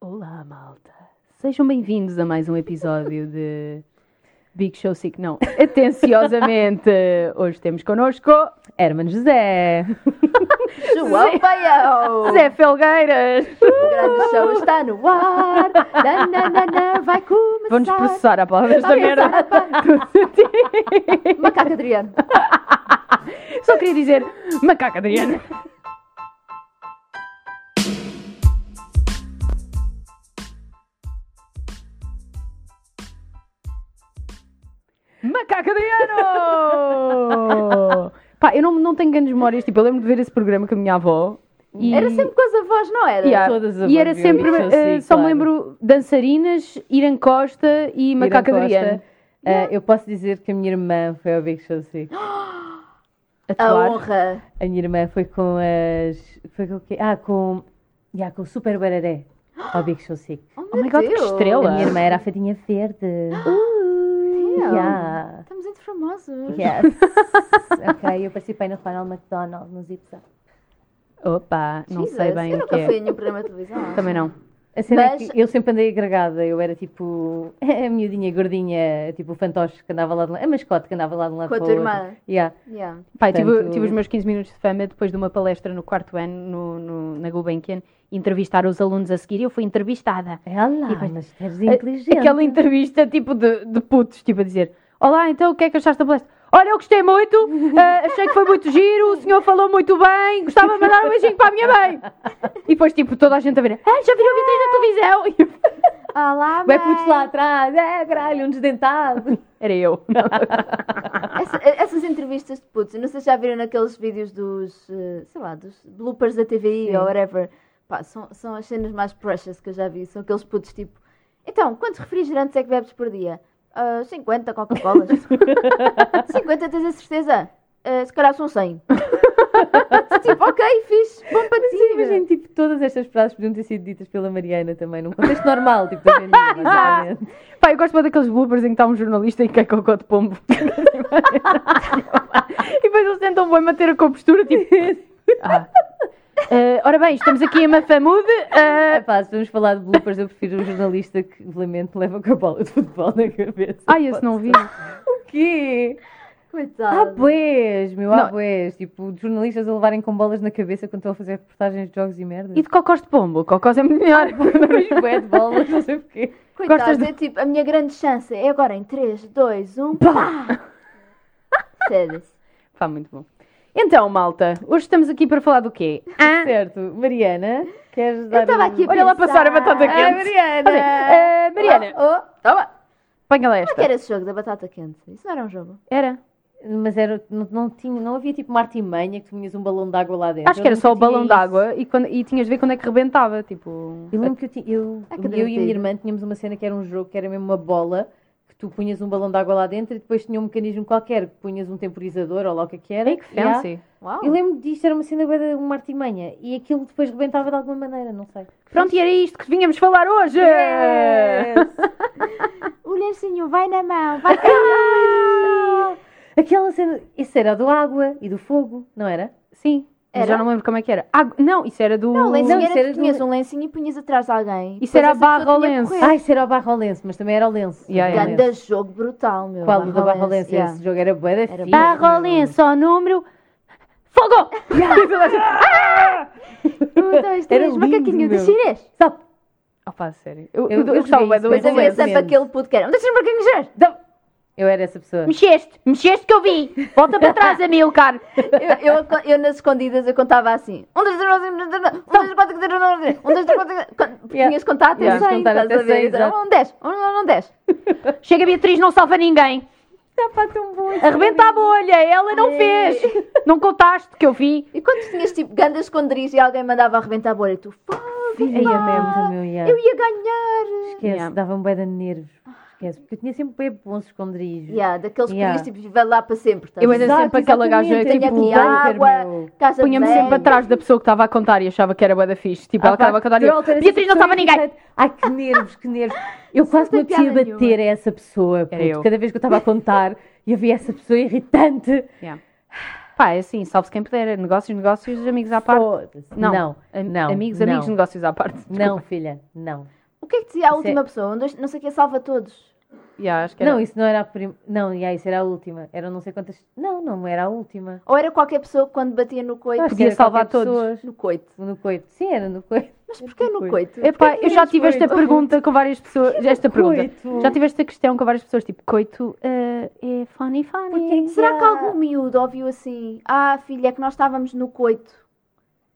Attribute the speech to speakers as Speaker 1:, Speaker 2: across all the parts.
Speaker 1: Olá, malta. Sejam bem-vindos a mais um episódio de Big Show Sick. Não, atenciosamente, hoje temos connosco Herman José,
Speaker 2: João Baião!
Speaker 1: Zé Felgueiras.
Speaker 2: O grande show está no ar! Nananana, vai começar!
Speaker 1: Vão-nos processar a palavra desta merda.
Speaker 2: Macaco Adriano!
Speaker 1: Só queria dizer macaco Adriano. Macaco Adriano! Pá, eu não, não tenho grandes memórias. Tipo, eu lembro de ver esse programa com a minha avó. E...
Speaker 2: Era sempre com as avós, não era?
Speaker 1: Yeah.
Speaker 3: Todas as avós.
Speaker 1: E era sempre,
Speaker 3: uh,
Speaker 1: só
Speaker 3: claro.
Speaker 1: me lembro, dançarinas, Irã Costa e Macaco
Speaker 3: Adriano. Uh,
Speaker 1: yeah.
Speaker 3: Eh, eu posso dizer que a minha irmã foi ao Big Show 6.
Speaker 1: atuar.
Speaker 2: A honra.
Speaker 3: A minha irmã foi com as. Foi com o quê? Ah, com. Yeah, com o Super Bararé ao Big Show Sick.
Speaker 2: Oh,
Speaker 1: oh my god,
Speaker 2: Deus.
Speaker 1: que estrela!
Speaker 3: A minha irmã era a fadinha verde.
Speaker 2: Uh,
Speaker 3: yeah.
Speaker 2: Estamos entre famosos.
Speaker 3: Yes. ok, eu participei no final McDonald, no Zipsa.
Speaker 1: Opa, não
Speaker 2: Jesus,
Speaker 1: sei bem.
Speaker 2: Eu nunca
Speaker 1: que
Speaker 2: fui em nenhum programa de televisão.
Speaker 1: Também não.
Speaker 3: A cena é
Speaker 2: Mas-
Speaker 3: que eu sempre andei agregada, eu era tipo a miudinha gordinha, tipo o fantoche que andava lá de um lado, a mascote que andava lá de um lado
Speaker 2: Com a tua
Speaker 3: outro.
Speaker 2: irmã?
Speaker 3: Yeah.
Speaker 2: Yeah.
Speaker 1: Pai, tive,
Speaker 3: Portanto-
Speaker 1: tive os meus 15 minutos de fama depois de uma palestra no quarto ano no, no- na Gulbenkian. Entrevistar os alunos a seguir e eu fui entrevistada.
Speaker 3: Ela,
Speaker 1: depois-
Speaker 3: mas
Speaker 1: A-
Speaker 3: inteligente.
Speaker 1: Aquela entrevista tipo de, de putos, tipo a dizer: Olá, então o que é que achaste da palestra? Olha, eu gostei muito, ah, achei que foi muito giro, o senhor falou muito bem, gostava de mandar um beijinho para a minha mãe. E depois, tipo, toda a gente a ver: Ah, já viram vídeos na televisão?
Speaker 2: Olá,
Speaker 3: Vai
Speaker 2: mãe!
Speaker 3: putos lá atrás, é caralho, um desdentado.
Speaker 1: Era eu.
Speaker 2: Essa- essas entrevistas de putos, eu não sei se já viram naqueles vídeos dos, eh, sei lá, dos bloopers da TVI
Speaker 3: Sim.
Speaker 2: ou whatever. Pá, são, são as cenas mais precious que eu já vi. São aqueles putos tipo, então, quantos refrigerantes é que bebes por dia? "Ah, 50 Coca-Colas. 50, tens a certeza? "Ah, se calhar são 100. tipo, ok, fixe, bom para ti.
Speaker 3: Sim, imagino, tipo, todas estas frases podiam ter sido ditas pela Mariana também, num contexto normal, tipo, dia, basicamente.
Speaker 1: Pá, eu gosto muito daqueles bloopers em que está um jornalista e quer cocô de pombo. e depois eles tentam bem manter a compostura, tipo. Ah. Eh, ora bem, estamos aqui em Mafamude.
Speaker 3: pá, se vamos falar de bloopers, eu prefiro um jornalista que, obviamente, leva com a bola de futebol na cabeça.
Speaker 1: Ai, esse não vi.
Speaker 3: O quê?
Speaker 2: Coitado.
Speaker 3: pois, meu, pois. Tipo, de jornalistas a levarem com bolas na cabeça quando estão a fazer reportagens de jogos e merda.
Speaker 1: E de cocós de pombo? Cocós é melhor.
Speaker 3: Mas bué de bolas, não sei porquê.
Speaker 2: Coitado,
Speaker 1: Gostas de-
Speaker 2: é tipo, a minha grande chance é agora em 3, 2, 1, pá! Cedes.
Speaker 1: Pá, muito bom. Então, malta, hoje estamos aqui para falar do quê? Ah,
Speaker 3: Certo, Mariana, queres dar
Speaker 2: estava
Speaker 3: um-
Speaker 2: aqui a
Speaker 1: olha lá passar a batata
Speaker 2: pensar.
Speaker 1: quente.
Speaker 3: Ah, Mariana!
Speaker 1: Eh, Mariana,
Speaker 2: Oh, oh, toma!
Speaker 1: apanha lá
Speaker 2: Como é que
Speaker 1: esta.
Speaker 2: era esse jogo da batata quente? Isso não era um jogo?
Speaker 1: Era.
Speaker 3: Mas era, não, não, tinha, não havia tipo uma artimanha que tu punhas um balão de água lá dentro.
Speaker 1: Acho que era
Speaker 3: Eu
Speaker 1: só o balão
Speaker 3: isso.
Speaker 1: d'água e, quando- e tinhas de ver quando é que rebentava. Tipo.
Speaker 3: Eu lembro que eu, tinha, eu,
Speaker 2: Ah, que
Speaker 3: eu e a minha irmã tínhamos uma cena que era um jogo que era mesmo uma bola tu punhas um balão de água lá dentro e depois tinha um mecanismo qualquer que punhas um temporizador ou lá o que é que era.
Speaker 1: Ei, que
Speaker 3: Yeah.
Speaker 1: fancy.
Speaker 2: Uau!
Speaker 3: Eu lembro disto, era uma cena de uma artimanha e aquilo depois rebentava de alguma maneira, não sei.
Speaker 1: Pronto, e era isto que vínhamos falar hoje!
Speaker 2: O lencinho vai na mão, vai
Speaker 3: Aquela cena, isso era do água e do fogo, não era?
Speaker 1: Sim,
Speaker 2: Era?
Speaker 1: já não lembro como é que era. Ah, não, isso era do.
Speaker 2: Não, lencinho
Speaker 3: Não,
Speaker 2: era
Speaker 3: isso era
Speaker 2: tinhas
Speaker 3: do-
Speaker 2: um lencinho e punhas atrás de alguém.
Speaker 1: Isso era a barra ao
Speaker 2: que
Speaker 1: lenço.
Speaker 3: Ah, isso era o barro ao lenço, mas também era o lenço.
Speaker 1: Yeah, yeah.
Speaker 2: Ganda jogo brutal, meu.
Speaker 3: Qual o da barro ao
Speaker 2: lenço,
Speaker 3: lenço?
Speaker 2: yeah.
Speaker 3: Esse jogo era bué da fixe,
Speaker 1: Barra ao
Speaker 3: meu.
Speaker 1: lenço ao número. Fogo!
Speaker 2: Um, dois,
Speaker 3: Era
Speaker 2: três, macaquinho de chinês.
Speaker 3: Stop.
Speaker 1: Opa, sério. Eu,
Speaker 3: Eu-
Speaker 1: eu, eu
Speaker 3: eu
Speaker 1: gostava bué do
Speaker 3: Mas
Speaker 2: havia
Speaker 3: é
Speaker 2: sempre aquele puto que era. Um desses macaquinhos de chinês.
Speaker 1: Não,
Speaker 3: Eu era essa pessoa.
Speaker 1: Mexeste, mexeste que eu vi. Volta para trás, Amilcar.
Speaker 2: Eu, eu, eu nas escondidas eu contava assim. Um, dois, três, um, dois, quatro, sete, oito, um, dois, quatro. Tinhas contar até
Speaker 3: Yeah.
Speaker 2: 100,
Speaker 3: Contar
Speaker 2: estás a ver?
Speaker 3: 100,
Speaker 2: Então,
Speaker 3: exato.
Speaker 2: Um 10, um, um, um 10.
Speaker 1: Chega Beatriz, não salva ninguém.
Speaker 3: Está tão bom.
Speaker 1: Arrebenta a bolha, ela não fez. Não contaste que eu vi.
Speaker 2: E quando tinhas tipo gandas esconderijos e alguém mandava arrebentar a bolha, tu,
Speaker 3: é yeah.
Speaker 2: eu ia ganhar.
Speaker 3: Esquece,
Speaker 1: Yeah.
Speaker 3: dava-me bué de nervos. Esquece, porque eu tinha sempre bué bons esconderijos.
Speaker 2: Yeah, daqueles
Speaker 3: Yeah.
Speaker 2: que tipo, viver lá para sempre. estás
Speaker 1: Eu
Speaker 2: a
Speaker 1: era?
Speaker 3: Exato,
Speaker 1: sempre aquela gaja, tipo,
Speaker 2: água, casa
Speaker 1: Punha-me sempre atrás da pessoa que estava a contar e achava que era da fixe. Tipo, ela
Speaker 3: Ah, pá,
Speaker 1: estava a contar e
Speaker 3: eu
Speaker 1: Beatriz, não salva ninguém.
Speaker 3: Ai, que nervos, que nervos. Eu quase
Speaker 2: não
Speaker 3: me apetecia bater a essa pessoa. Puto.
Speaker 1: eu.
Speaker 3: Cada vez que eu estava a contar e havia essa pessoa irritante.
Speaker 1: Yeah. Pá, é assim, salve-se quem puder. Negócios, negócios, amigos à parte.
Speaker 3: Foda-se.
Speaker 1: Não.
Speaker 3: Não, não,
Speaker 1: amigos,
Speaker 3: não.
Speaker 1: amigos, negócios à parte.
Speaker 3: não, filha, não.
Speaker 2: O que é que dizia a última
Speaker 3: é-
Speaker 2: pessoa? Um, dois, não sei o que, salva todos.
Speaker 1: Yeah, acho que era-
Speaker 3: Não, isso não era a primeira. Não, yeah, isso era a última. Eram não sei quantas. Não, não era a última.
Speaker 2: Ou era qualquer pessoa que quando batia no coito.
Speaker 3: Acho que
Speaker 1: Podia
Speaker 3: era
Speaker 1: salvar todos.
Speaker 3: pessoas.
Speaker 2: No coito.
Speaker 3: No coito. Sim, era no coito.
Speaker 2: Mas porquê no coito?
Speaker 1: Epá, eu já tive esta
Speaker 3: coito?
Speaker 1: pergunta com várias pessoas. Esta pergunta.
Speaker 3: Coito.
Speaker 1: Já tive esta questão com várias pessoas, tipo, coito eh, é funny, funny.
Speaker 2: Será que algum miúdo ouviu assim? Ah, filha, é que nós estávamos no coito.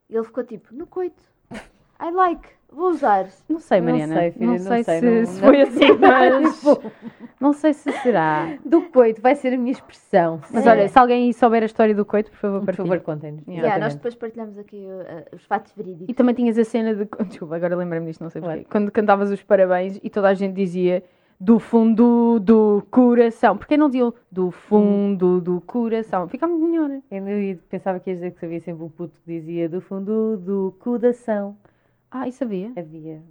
Speaker 2: E ele ficou tipo, no coito. I like, vou usar.
Speaker 1: Não sei,
Speaker 3: Não
Speaker 1: Mariana.
Speaker 3: sei, filha, não sei,
Speaker 1: se,
Speaker 3: não-
Speaker 1: se
Speaker 3: não-
Speaker 1: foi assim, mas.
Speaker 3: Tipo,
Speaker 1: não sei se será.
Speaker 3: do coito vai ser a minha expressão.
Speaker 1: Mas
Speaker 2: Sim.
Speaker 1: olha, se alguém aí souber a história do coito, por favor,
Speaker 3: por
Speaker 1: partilhe.
Speaker 3: favor, contem-nos.
Speaker 1: Yeah.
Speaker 2: Yeah, nós depois partilhamos aqui uh, os fatos
Speaker 1: E
Speaker 2: verídicos.
Speaker 1: também tinhas a cena de. Desculpa, agora lembrei-me disto, não sei porquê.
Speaker 3: Claro.
Speaker 1: Quando cantavas os parabéns e toda a gente dizia do fundo do coração. Porquê não diziam do fundo do coração? Ficava melhor.
Speaker 3: Eu ia- pensava que ias dizer que havia sempre um puto que dizia do fundo do coração.
Speaker 1: Ah, isso sabia?
Speaker 3: Havia.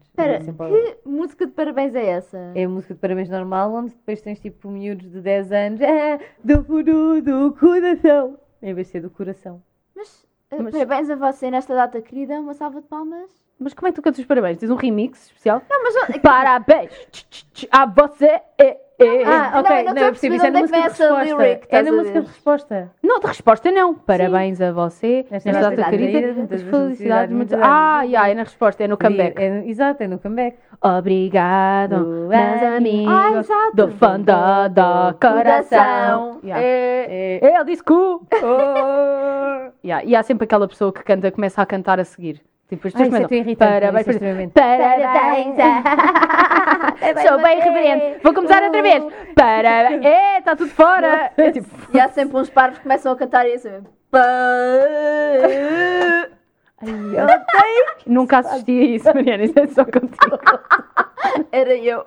Speaker 2: Espera,
Speaker 3: Havia sempre
Speaker 2: que música de parabéns é essa?
Speaker 3: É a música de parabéns normal, onde depois tens tipo miúdos de 10 anos. Ah, do fundo do coração. Em vez de ser do coração.
Speaker 2: Mas, uh,
Speaker 1: Mas-
Speaker 2: parabéns a você nesta data querida, uma salva de palmas.
Speaker 1: Mas como é que tu cantas os parabéns? Tens um remix especial?
Speaker 2: Não, mas
Speaker 1: Parabéns tch, tch, tch, a você. É, é.
Speaker 2: Ah,
Speaker 3: Ah, ok.
Speaker 2: não, não estou a perceber
Speaker 3: isso é
Speaker 2: é
Speaker 3: na música de resposta. É na música de resposta.
Speaker 1: Não, de resposta não. Parabéns a você.
Speaker 3: Nesta
Speaker 1: data querida. muitas felicidades.
Speaker 3: muitos
Speaker 1: Ah, yeah, é na resposta, é no comeback.
Speaker 3: É exato, é no comeback.
Speaker 1: Obrigado,
Speaker 3: Do
Speaker 1: meus amigos. Do fundo do coração.
Speaker 3: É, é.
Speaker 1: Ele disse cu. Oh. E há sempre aquela pessoa que canta, começa a cantar a seguir. Tipo, as
Speaker 3: Ai,
Speaker 1: pessoas
Speaker 3: é
Speaker 1: começam,
Speaker 3: irritante.
Speaker 1: Parabéns,
Speaker 3: isso é
Speaker 1: parabéns. Sou bem reverente. Vou começar outra vez. Parabéns. É, está tudo fora. É tipo,
Speaker 2: E há sempre uns parvos que começam a cantar isso. mesmo.
Speaker 1: nunca assisti a isso, Mariana. Isso é só contigo.
Speaker 2: Era eu.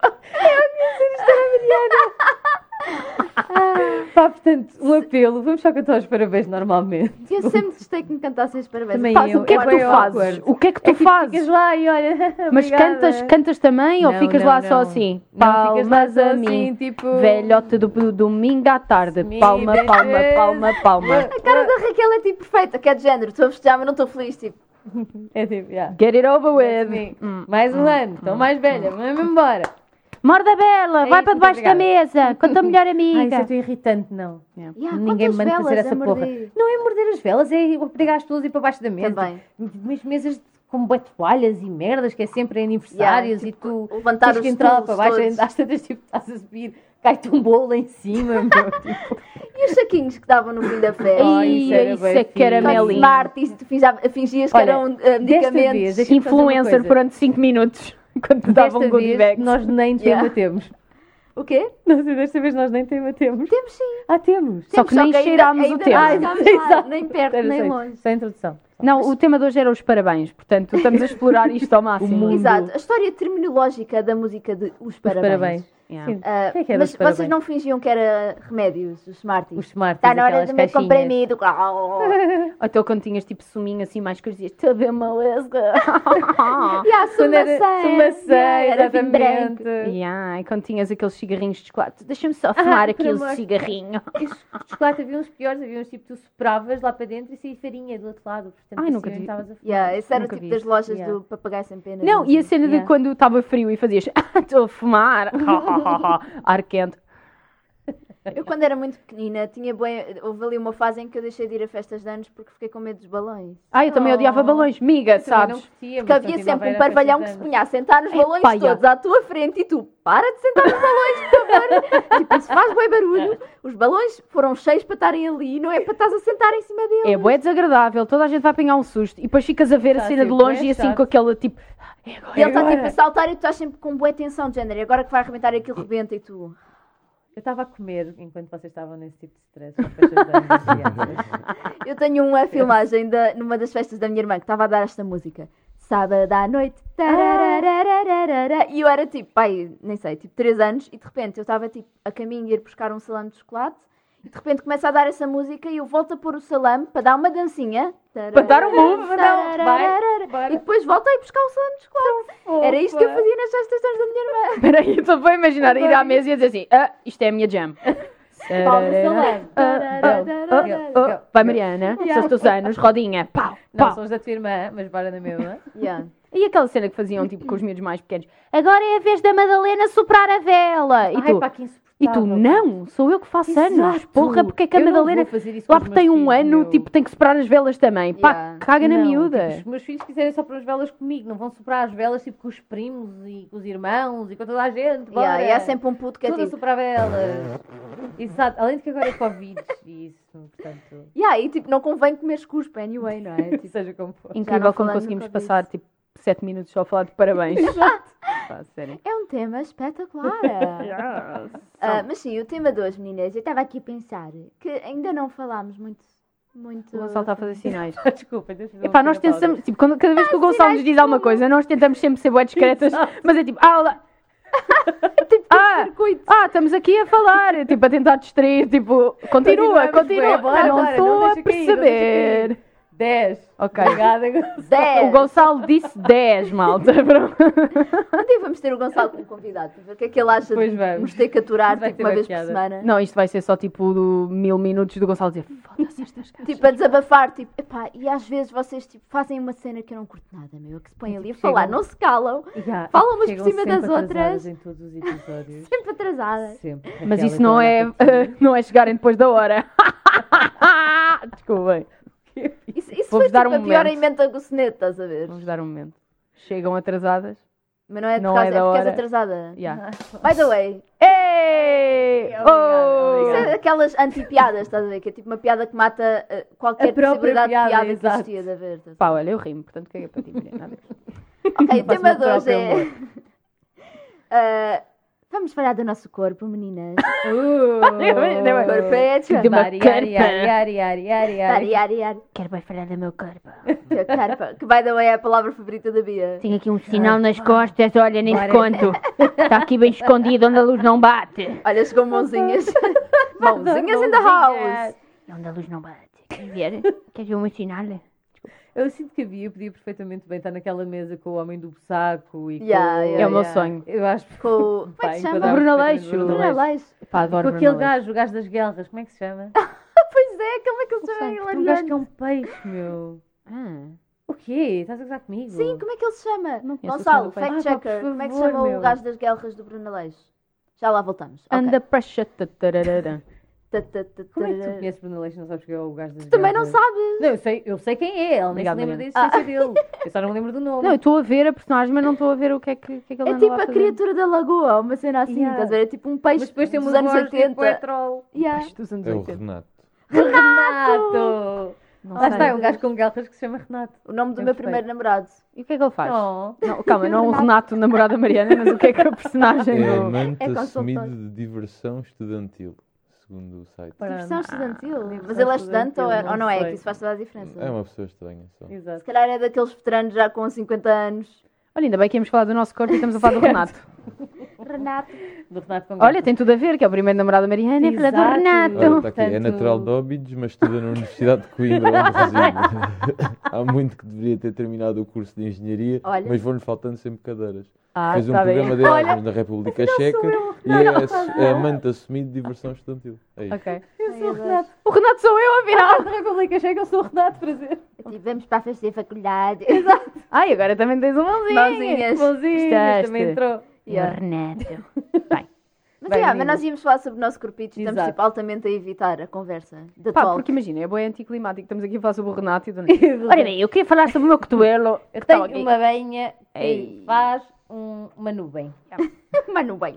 Speaker 3: Pá, portanto, um apelo. Vamos só cantar os parabéns normalmente.
Speaker 2: Eu sempre gostei que me cantassem os parabéns.
Speaker 3: Também
Speaker 1: Faz,
Speaker 3: eu.
Speaker 1: o que é que
Speaker 3: é
Speaker 1: tu fazes?
Speaker 3: awkward.
Speaker 1: O que é que tu
Speaker 3: É que
Speaker 1: fazes?
Speaker 3: ficas lá e olha.
Speaker 1: Mas
Speaker 3: obrigada.
Speaker 1: cantas, cantas também ou
Speaker 3: Não,
Speaker 1: ficas
Speaker 3: não,
Speaker 1: lá só
Speaker 3: não.
Speaker 1: assim?
Speaker 3: Não, ficas lá
Speaker 1: Palmas
Speaker 3: só
Speaker 1: a
Speaker 3: assim,
Speaker 1: mim.
Speaker 3: tipo-
Speaker 1: Velhote do, do domingo à tarde.
Speaker 3: Me
Speaker 1: Palma, palma,
Speaker 3: deixes-
Speaker 1: palma, palma.
Speaker 2: A cara da Raquel é tipo perfeita, que é de género. Estou a festejar, mas não estou feliz. Tipo,
Speaker 3: É tipo, yeah.
Speaker 1: Get it over
Speaker 3: That's
Speaker 1: with.
Speaker 3: me.
Speaker 1: Hum.
Speaker 3: Mais um ano, estou mais velha, vamos embora.
Speaker 1: Morda Bela,
Speaker 3: É
Speaker 1: vai
Speaker 3: isso,
Speaker 1: para debaixo da mesa com a tua melhor
Speaker 3: Ai, isso é
Speaker 1: amiga.
Speaker 3: tão irritante, não.
Speaker 1: Yeah.
Speaker 2: yeah,
Speaker 3: Ninguém
Speaker 2: quantas
Speaker 3: manda fazer essa porra.
Speaker 2: morder?
Speaker 3: Não é morder as velas, é obrigar as pessoas a ir para baixo da mesa.
Speaker 2: Também.
Speaker 3: Umas mesas com toalhas e merdas, que é sempre aniversários
Speaker 2: Yeah,
Speaker 3: e tu
Speaker 2: levantar
Speaker 3: tens que entrar lá para baixo,
Speaker 2: todos.
Speaker 3: às tantas tipo, estás a subir, cai-te um bolo em cima, meu. Tipo,
Speaker 2: E os saquinhos que davam no fim da festa?
Speaker 3: Ai, isso era
Speaker 1: isso é caramelinho.
Speaker 2: Smart, e tu fingia- fingias que
Speaker 3: Olha,
Speaker 2: eram uh,
Speaker 3: desta
Speaker 2: medicamentos.
Speaker 3: vez,
Speaker 1: Influencer durante 5 minutos. Quando davam
Speaker 3: vez
Speaker 1: bags.
Speaker 3: nós nem
Speaker 2: Yeah.
Speaker 3: temos.
Speaker 2: O quê?
Speaker 3: Não sei, desta vez nós nem temos.
Speaker 2: Temos sim.
Speaker 3: Ah, temos.
Speaker 1: Só que nem cheirámos o tema. Ah,
Speaker 3: exato.
Speaker 2: Nem perto, nem longe.
Speaker 3: A introdução.
Speaker 1: Não, o tema de hoje era os parabéns. Portanto, estamos a explorar isto ao máximo.
Speaker 2: Exato. A história terminológica da música de Os
Speaker 3: Os
Speaker 2: Parabéns.
Speaker 3: parabéns.
Speaker 1: Yeah.
Speaker 3: Sim.
Speaker 2: Ah,
Speaker 3: O que é que era
Speaker 2: mas
Speaker 3: os parabéns?
Speaker 2: vocês não fingiam que era remédios, os Smarties?
Speaker 3: Os Smarties,
Speaker 2: Está na hora meu
Speaker 3: caixinhas.
Speaker 2: comprimido.
Speaker 1: Ou então quando tinhas tipo suminho assim mais coisas, dizias, estou a ver uma lesga.
Speaker 2: E a
Speaker 3: Quando era
Speaker 2: vinho branco.
Speaker 3: exatamente.
Speaker 1: yeah, e quando tinhas aqueles cigarrinhos de chocolate, deixa-me só fumar
Speaker 3: por
Speaker 1: aquele
Speaker 3: amor.
Speaker 1: cigarrinho.
Speaker 3: Os de chocolate havia uns piores, havia uns tipo tu sopravas lá para dentro e saía farinha do outro lado. Portanto,
Speaker 1: Ai, nunca
Speaker 3: assim,
Speaker 1: vi.
Speaker 3: estavas a fumar.
Speaker 2: Yeah, esse era
Speaker 1: Nunca
Speaker 2: tipo
Speaker 1: vi
Speaker 2: das lojas
Speaker 3: Yeah.
Speaker 2: do papagaio sem pena.
Speaker 1: Não, e a cena de
Speaker 3: Yeah.
Speaker 1: quando estava frio e fazias, "Ah, estou a fumar, ar quente.
Speaker 2: Eu quando era muito pequenina, tinha bué... houve ali uma fase em que eu deixei de ir a festas de anos porque fiquei com medo dos balões.
Speaker 1: Ai, eu também
Speaker 3: Oh.
Speaker 1: odiava balões, miga,
Speaker 3: Eu
Speaker 1: sabes?
Speaker 3: curtia,
Speaker 2: Porque havia sempre um parvalhão que se punha a sentar nos balões todos à tua frente e tu, para de sentar nos balões, por favor. tipo, isso faz bem barulho. Os balões foram cheios para estarem ali, não é para estás a sentar em cima deles.
Speaker 1: É bué desagradável, toda a gente vai apanhar um susto e depois ficas a ver a
Speaker 3: Tá a
Speaker 1: cena de longe
Speaker 3: bué
Speaker 1: e assim com aquela tipo, é agora,
Speaker 2: E ele está tipo a saltar e tu estás sempre com boa tensão de género. E agora que vai arrebentar aquilo, rebenta e tu.
Speaker 3: Eu estava a comer enquanto vocês estavam nesse tipo de stress. de.
Speaker 2: Eu tenho uma filmagem da, numa das festas da minha irmã que estava a dar esta música. Sábado à noite. E eu era tipo, pai, nem sei, tipo 3 anos. E de repente eu estava tipo a caminho de ir buscar um salame de chocolate. De repente começa a dar essa música e eu volto a pôr o salame para dar uma dancinha.
Speaker 1: Para dar um move, não.
Speaker 2: E depois volto a ir buscar o salame de chocolate. Era isto que eu fazia nas anos da minha irmã.
Speaker 1: Espera aí, estou a imaginar ir à mesa e a dizer assim, ah, isto é a minha jam.
Speaker 3: Palmas salame.
Speaker 1: Vai, Mariana. São os teus anos. Rodinha. Pau,
Speaker 3: Não,
Speaker 1: pau.
Speaker 3: são os da tua irmã, mas bora na mesma.
Speaker 2: Yeah.
Speaker 1: E aquela cena que faziam, tipo, com os miúdos mais pequenos. Agora é a vez da Madalena soprar a vela. E
Speaker 3: Ai,
Speaker 1: tu,
Speaker 3: pá, que
Speaker 1: e tu não, sou eu que faço anos.
Speaker 3: Exato.
Speaker 1: Porra, porque é que a
Speaker 3: Eu
Speaker 1: Madalena...
Speaker 3: vou fazer isso
Speaker 1: Lá porque tem um
Speaker 3: filhos,
Speaker 1: ano,
Speaker 3: meu.
Speaker 1: tipo, tem que soprar as velas também. Pá,
Speaker 2: Yeah.
Speaker 1: caga na
Speaker 3: Não,
Speaker 1: miúda.
Speaker 3: tipo, os meus filhos quiserem soprar as velas comigo, não vão soprar as velas tipo com os primos e com os irmãos e com toda a gente. Bora.
Speaker 2: Yeah, e há sempre um puto que é
Speaker 3: Tudo a
Speaker 2: tipo.
Speaker 3: soprar velas. Exato, além de que agora é Covid e isso, portanto,
Speaker 2: Yeah, e tipo, não convém comer cuspe anyway, não é? Tipo,
Speaker 3: seja como for.
Speaker 1: Incrível como conseguimos passar, tipo, sete minutos só a falar de parabéns. Pá, sério.
Speaker 2: é um tema espetacular. Ah, mas sim, o tema de hoje, meninas, eu estava aqui a pensar que ainda não falámos muito. muito
Speaker 1: O Gonçalo está a fazer sinais.
Speaker 3: Desculpa, deixa eu
Speaker 1: Epá, nós tentamos, tipo, quando- cada vez que o Gonçalo nos diz alguma coisa, nós tentamos sempre ser bué discretas, mas é tipo, ah, olá. ah,
Speaker 2: circuito.
Speaker 1: ah, estamos aqui a falar, tipo, a tentar distrair, tipo, continua, continua.
Speaker 3: bora,
Speaker 1: não estou a perceber.
Speaker 3: 10.
Speaker 1: Ok.
Speaker 3: Obrigada.
Speaker 2: Dez.
Speaker 1: O Gonçalo disse 10, malta.
Speaker 2: Um dia vamos ter o Gonçalo como convidado, para ver o que é que ele acha
Speaker 3: Pois
Speaker 2: de
Speaker 3: vamos.
Speaker 2: nos ter que aturar tipo,
Speaker 3: ter
Speaker 2: uma vez por
Speaker 3: piada.
Speaker 2: semana.
Speaker 1: Não, isto vai ser só tipo do mil minutos do Gonçalo dizer foda-se estas gajas.
Speaker 2: Tipo, a desabafar, tipo, epá, e às vezes vocês tipo, fazem uma cena que eu não curto nada, meu, que se põem ali a
Speaker 3: tipo,
Speaker 2: falar,
Speaker 3: chegam-
Speaker 2: não se calam,
Speaker 3: Yeah,
Speaker 2: Falam umas por cima das outras.
Speaker 3: em todos os episódios.
Speaker 2: sempre atrasadas.
Speaker 3: Sempre.
Speaker 1: Mas isso não é,
Speaker 3: ti.
Speaker 1: não é chegarem depois da hora. Desculpem.
Speaker 2: Isso, isso foi
Speaker 1: dar
Speaker 2: tipo
Speaker 1: um
Speaker 2: a pior
Speaker 1: momento.
Speaker 2: inventa do soneto, estás a ver?
Speaker 1: Vamos dar um momento. Chegam atrasadas.
Speaker 2: Mas não é,
Speaker 1: Não
Speaker 2: causa,
Speaker 1: é
Speaker 2: é, porque és atrasada.
Speaker 1: Yeah.
Speaker 2: By the way,
Speaker 1: Ei!
Speaker 3: Obrigada,
Speaker 1: Oh!
Speaker 2: isso
Speaker 3: obrigada.
Speaker 2: é daquelas anti-piadas, estás a ver? Que é tipo uma piada que mata eh, qualquer possibilidade
Speaker 3: piada,
Speaker 2: de piada que
Speaker 3: exato.
Speaker 2: existia de haver. estás a ver?
Speaker 1: Pá, olha, eu rimo, portanto caguei para ti, Mariana. Nada.
Speaker 2: Ok, o tema de hoje é. Vamos falar do nosso corpo, meninas.
Speaker 3: Uh,
Speaker 1: Não,
Speaker 2: Corpo é
Speaker 1: uma
Speaker 2: ari.
Speaker 1: Quero bem falar do meu corpo.
Speaker 2: Que carpa. Que by the way é a palavra favorita da Bia.
Speaker 1: Tenho aqui um sinal nas costas, olha, nem te conto. Está aqui bem escondido onde a luz não bate.
Speaker 2: Olha, chegou mãozinhas. mãozinhas in the house.
Speaker 1: Onde a luz não bate. Queres ver? Queres ver o meu sinal?
Speaker 3: Eu sinto que a Bia podia perfeitamente bem estar naquela mesa com o homem do saco e com...
Speaker 2: Yeah, yeah,
Speaker 1: É o meu
Speaker 2: yeah.
Speaker 1: sonho.
Speaker 3: Eu acho
Speaker 2: Com o. Como é que se chama?
Speaker 1: Bruno Aleixo.
Speaker 3: Bruno
Speaker 2: Bruno
Speaker 3: Aleixo.
Speaker 1: Pá, adoro
Speaker 3: Com aquele
Speaker 1: Bruno Aleixo.
Speaker 3: gajo, o gajo das guerras, como é que se chama?
Speaker 2: Pois é, como é que ele se chama?
Speaker 3: Um gajo que é um peixe, meu.
Speaker 1: Ah,
Speaker 3: O quê? Estás a gozar comigo?
Speaker 2: Sim, como é que ele se chama?
Speaker 1: Não conheço
Speaker 2: Gonçalo,
Speaker 1: do
Speaker 2: fact.
Speaker 3: Ah, pá,
Speaker 2: checker.
Speaker 3: por
Speaker 2: Como é que se
Speaker 3: favor,
Speaker 2: chama o
Speaker 3: meu.
Speaker 2: gajo das guerras do Bruno Aleixo? Já lá voltamos. Ok.
Speaker 1: Under pressure.
Speaker 2: Ta, ta, ta,
Speaker 3: Como é que tu conheces Bruno Aleixo e não sabes que é o gajo das
Speaker 2: Também não sabes.
Speaker 3: Não, eu sei, eu sei quem é, ele nem se lembra da existência dele. Eu só não me lembro do nome.
Speaker 1: Não, eu estou a ver a personagem, mas não estou a ver o que é que, o que, é que ele
Speaker 2: É tipo a criatura da lagoa, uma cena assim,
Speaker 3: Yeah.
Speaker 2: estás a ver? É tipo um peixe
Speaker 3: Mas depois tem
Speaker 2: dos anos
Speaker 3: voz
Speaker 2: 80.
Speaker 3: tipo é troll.
Speaker 2: Yeah.
Speaker 1: Peixe dos anos
Speaker 4: É o
Speaker 1: 80.
Speaker 4: Renato.
Speaker 3: Renato!
Speaker 1: Não
Speaker 3: Lá
Speaker 1: sei.
Speaker 3: está, é um gajo com guerras que se chama Renato.
Speaker 2: O nome do
Speaker 3: É
Speaker 2: meu
Speaker 3: perfeito.
Speaker 2: primeiro namorado.
Speaker 1: E o que é que ele faz?
Speaker 3: Oh.
Speaker 1: Não, calma, não é o Renato, o namorado da Mariana, mas o que é que a personagem
Speaker 4: É
Speaker 1: do...
Speaker 4: amante
Speaker 2: É
Speaker 4: assumido de diversão estudantil, segundo o site.
Speaker 3: Para-
Speaker 2: Diversão estudantil. Mas ele é estudante ou, é- ou não é? Que isso faz toda a diferença.
Speaker 4: É uma pessoa estranha só.
Speaker 3: Exato.
Speaker 2: Se calhar é daqueles veteranos já com 50 anos.
Speaker 1: Olha, ainda bem que íamos falar do nosso corpo e estamos a falar do Renato.
Speaker 2: Renato.
Speaker 3: Do Renato
Speaker 1: Olha, tem tudo a ver, que é o primeiro namorado da Mariana, é do
Speaker 3: Exato.
Speaker 1: Renato.
Speaker 4: Olha, está aqui. É
Speaker 3: Portanto-
Speaker 4: natural de Óbidos, mas estuda na Universidade de Coimbra, onde reside. Há muito que deveria ter terminado o curso de Engenharia,
Speaker 2: Olha.
Speaker 4: mas vão-lhe faltando sempre cadeiras.
Speaker 1: Ah,
Speaker 4: Fez um
Speaker 1: bem.
Speaker 4: programa de Erasmus na República Checa e é, é amante assumido de diversão estudantil. É isso.
Speaker 1: Ok.
Speaker 3: Eu sou o Renato.
Speaker 1: O Renato sou eu, afinal.
Speaker 3: Ah, da República Checa, eu sou o Renato, prazer.
Speaker 2: É tipo, vamos para a festa da faculdade. Exato.
Speaker 1: Ai, agora também tens um mãozinho.
Speaker 2: Mãozinhas.
Speaker 3: Mãozinhas, também entrou.
Speaker 2: Yeah.
Speaker 1: Renato. Bem,
Speaker 2: Mas,
Speaker 3: Bem,
Speaker 2: yeah, mas nós íamos falar sobre o nosso corpito e estamos tipo, altamente a evitar a conversa. Da
Speaker 1: pá,
Speaker 2: talk.
Speaker 1: porque imagina, é bem anticlimático. Estamos aqui a falar sobre o Renato e do
Speaker 3: Ora
Speaker 1: bem, eu queria falar sobre o meu cotovelo.
Speaker 3: Eu tenho
Speaker 1: aqui.
Speaker 3: uma venha que
Speaker 1: Ei.
Speaker 3: faz um- uma nuvem.
Speaker 2: Mas não bem.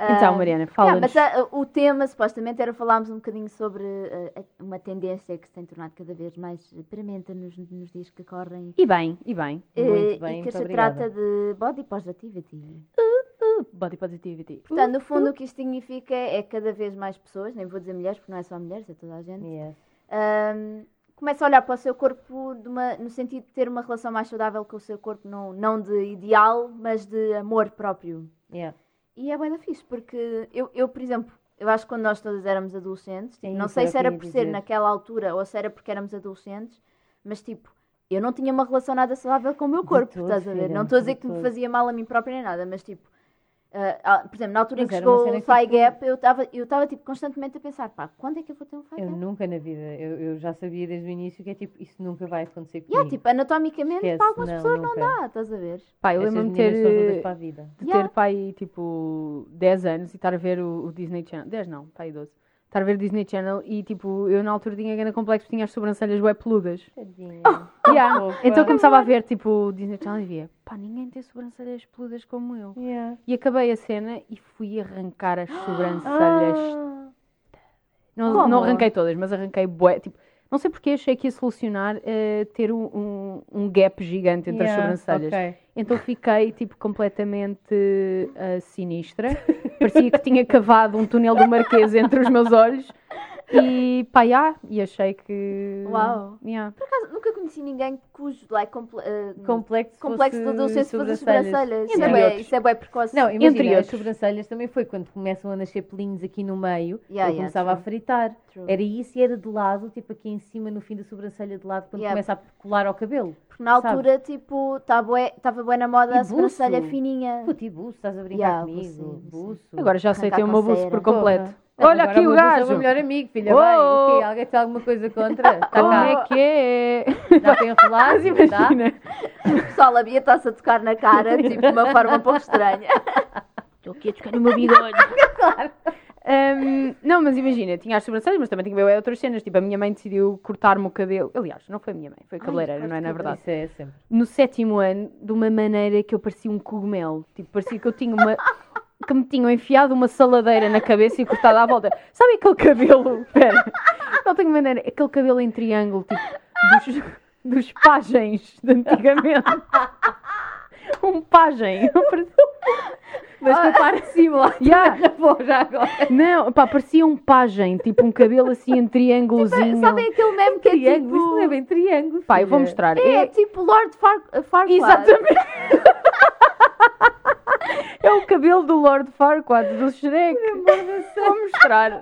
Speaker 1: Então, Mariana, fala-nos.
Speaker 2: Yeah, mas ah, o tema supostamente era falarmos um bocadinho sobre ah, a- uma tendência que se tem tornado cada vez mais prementa nos, nos dias que correm.
Speaker 1: E bem, e bem.
Speaker 3: Muito
Speaker 2: eh,
Speaker 3: bem,
Speaker 2: e que
Speaker 3: muito
Speaker 2: se
Speaker 3: obrigada.
Speaker 2: trata de body positivity.
Speaker 1: Uh, body positivity.
Speaker 2: Portanto, no fundo, o que isto significa é que cada vez mais pessoas, nem vou dizer mulheres, porque não é só mulheres, é toda a gente,
Speaker 3: Yes.
Speaker 2: ahm, começa a olhar para o seu corpo uma- no sentido de ter uma relação mais saudável com o seu corpo, não, não de ideal, mas de amor próprio.
Speaker 3: Yeah.
Speaker 2: E é bem da fixe, porque eu, eu, por exemplo, eu acho que quando nós todas éramos adolescentes,
Speaker 3: Sim,
Speaker 2: não
Speaker 3: isso
Speaker 2: sei se era por ser
Speaker 3: dizer.
Speaker 2: naquela altura ou se era porque éramos adolescentes, mas tipo, eu não tinha uma relação nada saudável com o meu corpo,
Speaker 3: todo,
Speaker 2: estás a ver?
Speaker 3: filha,
Speaker 2: Não estou a dizer que me
Speaker 3: todo.
Speaker 2: fazia mal a mim própria nem nada, mas tipo, Ah, por exemplo, na altura em
Speaker 3: Mas
Speaker 2: que chegou o
Speaker 3: tipo-
Speaker 2: Gap, eu estava eu tava, tipo, constantemente a pensar, pá, quando é que eu vou ter um
Speaker 3: Eu
Speaker 2: Gap?
Speaker 3: nunca na vida, eu, eu já sabia desde o início que é tipo, isso nunca vai acontecer comigo.
Speaker 2: Yeah, tipo, anatomicamente,
Speaker 3: Esquece,
Speaker 2: para algumas
Speaker 3: não,
Speaker 2: pessoas
Speaker 3: nunca.
Speaker 2: não dá, estás a ver?
Speaker 1: Pá, eu lembro-me ter,
Speaker 3: para a vida.
Speaker 1: de
Speaker 2: Yeah.
Speaker 1: ter pai tipo 10 anos e estar a ver o, o Disney Channel. 10 não, pai 12. Estar a ver o Disney Channel e tipo, eu na altura tinha grande complexo tinha as sobrancelhas web peludas.
Speaker 3: Tadinha.
Speaker 1: Yeah.
Speaker 3: Fofa.
Speaker 1: Então eu começava a ver tipo o Disney Channel e via, pá, ninguém tem sobrancelhas peludas como eu.
Speaker 3: Yeah.
Speaker 1: E acabei a cena e fui arrancar as sobrancelhas.
Speaker 3: Ah,
Speaker 1: não, não arranquei todas, mas arranquei bué. Tipo, não sei porque achei que ia solucionar eh, ter um, um, um gap gigante entre
Speaker 3: yeah,
Speaker 1: as sobrancelhas.
Speaker 3: ok.
Speaker 1: Então fiquei tipo completamente ah, sinistra. Parecia que tinha cavado um túnel do Marquês entre os meus olhos. E pá, yeah, e achei que.
Speaker 2: Uau.
Speaker 1: Yeah.
Speaker 2: Por acaso, nunca conheci ninguém cujo like, comple eh,
Speaker 3: Complexo,
Speaker 2: complexo
Speaker 3: fosse
Speaker 2: da adolescência fosse as
Speaker 3: sobrancelhas.
Speaker 2: sobrancelhas. Isso
Speaker 1: Entre
Speaker 2: é, isso é precoce.
Speaker 3: Não,
Speaker 1: Entre
Speaker 3: imagina, as
Speaker 1: outros.
Speaker 3: sobrancelhas também foi quando começam a nascer pelinhos aqui no meio,
Speaker 2: Yeah,
Speaker 3: eu
Speaker 2: yeah,
Speaker 3: começava a
Speaker 2: true.
Speaker 3: fritar.
Speaker 2: True.
Speaker 3: Era isso e era de lado, tipo aqui em cima, no fim da sobrancelha de lado, quando
Speaker 2: Yeah.
Speaker 3: começa a colar ao cabelo.
Speaker 2: Porque na altura, tipo, estava tava bué na moda
Speaker 3: E
Speaker 2: a sobrancelha fininha.
Speaker 3: Puta, e buço, estás a brincar
Speaker 2: Yeah,
Speaker 3: comigo?
Speaker 2: buço,
Speaker 3: buço.
Speaker 1: Agora já sei
Speaker 2: Arrancar
Speaker 1: ter meu buço por completo.
Speaker 3: Porra.
Speaker 1: Olha
Speaker 3: Agora
Speaker 1: aqui o
Speaker 3: buço É o
Speaker 1: gajo!
Speaker 3: meu melhor amigo, filha.
Speaker 1: Oh!
Speaker 3: Vai, o quê? Alguém tem alguma coisa contra? Tá
Speaker 1: Como
Speaker 3: cá.
Speaker 1: é que é?
Speaker 3: Para enrolar?
Speaker 1: Mas imagina.
Speaker 2: O pessoal, a Bia está-se a tocar na cara, tipo, de uma forma um pouco estranha.
Speaker 1: Estou aqui a tocar no meu bigode. Ahm, não, mas imagina, tinha as sobrancelhas, mas também tinha bem outras cenas. Tipo, a minha mãe decidiu cortar-me o cabelo. Aliás, não foi a minha mãe, foi a cabeleireira, não é na verdade.
Speaker 3: Isso é sempre.
Speaker 1: No sétimo ano, de uma maneira que eu parecia um cogumelo. Tipo, parecia que eu tinha uma. que me tinham enfiado uma saladeira na cabeça e cortado à volta. Sabe aquele cabelo? Espera. Não tenho maneira. Aquele cabelo em triângulo, tipo, dos, dos pagens de antigamente. Um pajem.
Speaker 3: Mas
Speaker 1: Ah.
Speaker 3: tu parte de cima,
Speaker 1: Yeah.
Speaker 3: vou já agora.
Speaker 1: Não, pá, parecia um pajem, tipo um cabelo assim em triângulozinho.
Speaker 2: Sabem aquele meme que é
Speaker 3: Triângulo,
Speaker 2: tipo...
Speaker 3: isso não é bem triângulo.
Speaker 1: Pá, eu vou mostrar.
Speaker 2: É,
Speaker 1: É,
Speaker 2: tipo Lord Far Farquaad.
Speaker 1: exatamente. É o cabelo do Lord Farquaad, do Shrek. Vou mostrar.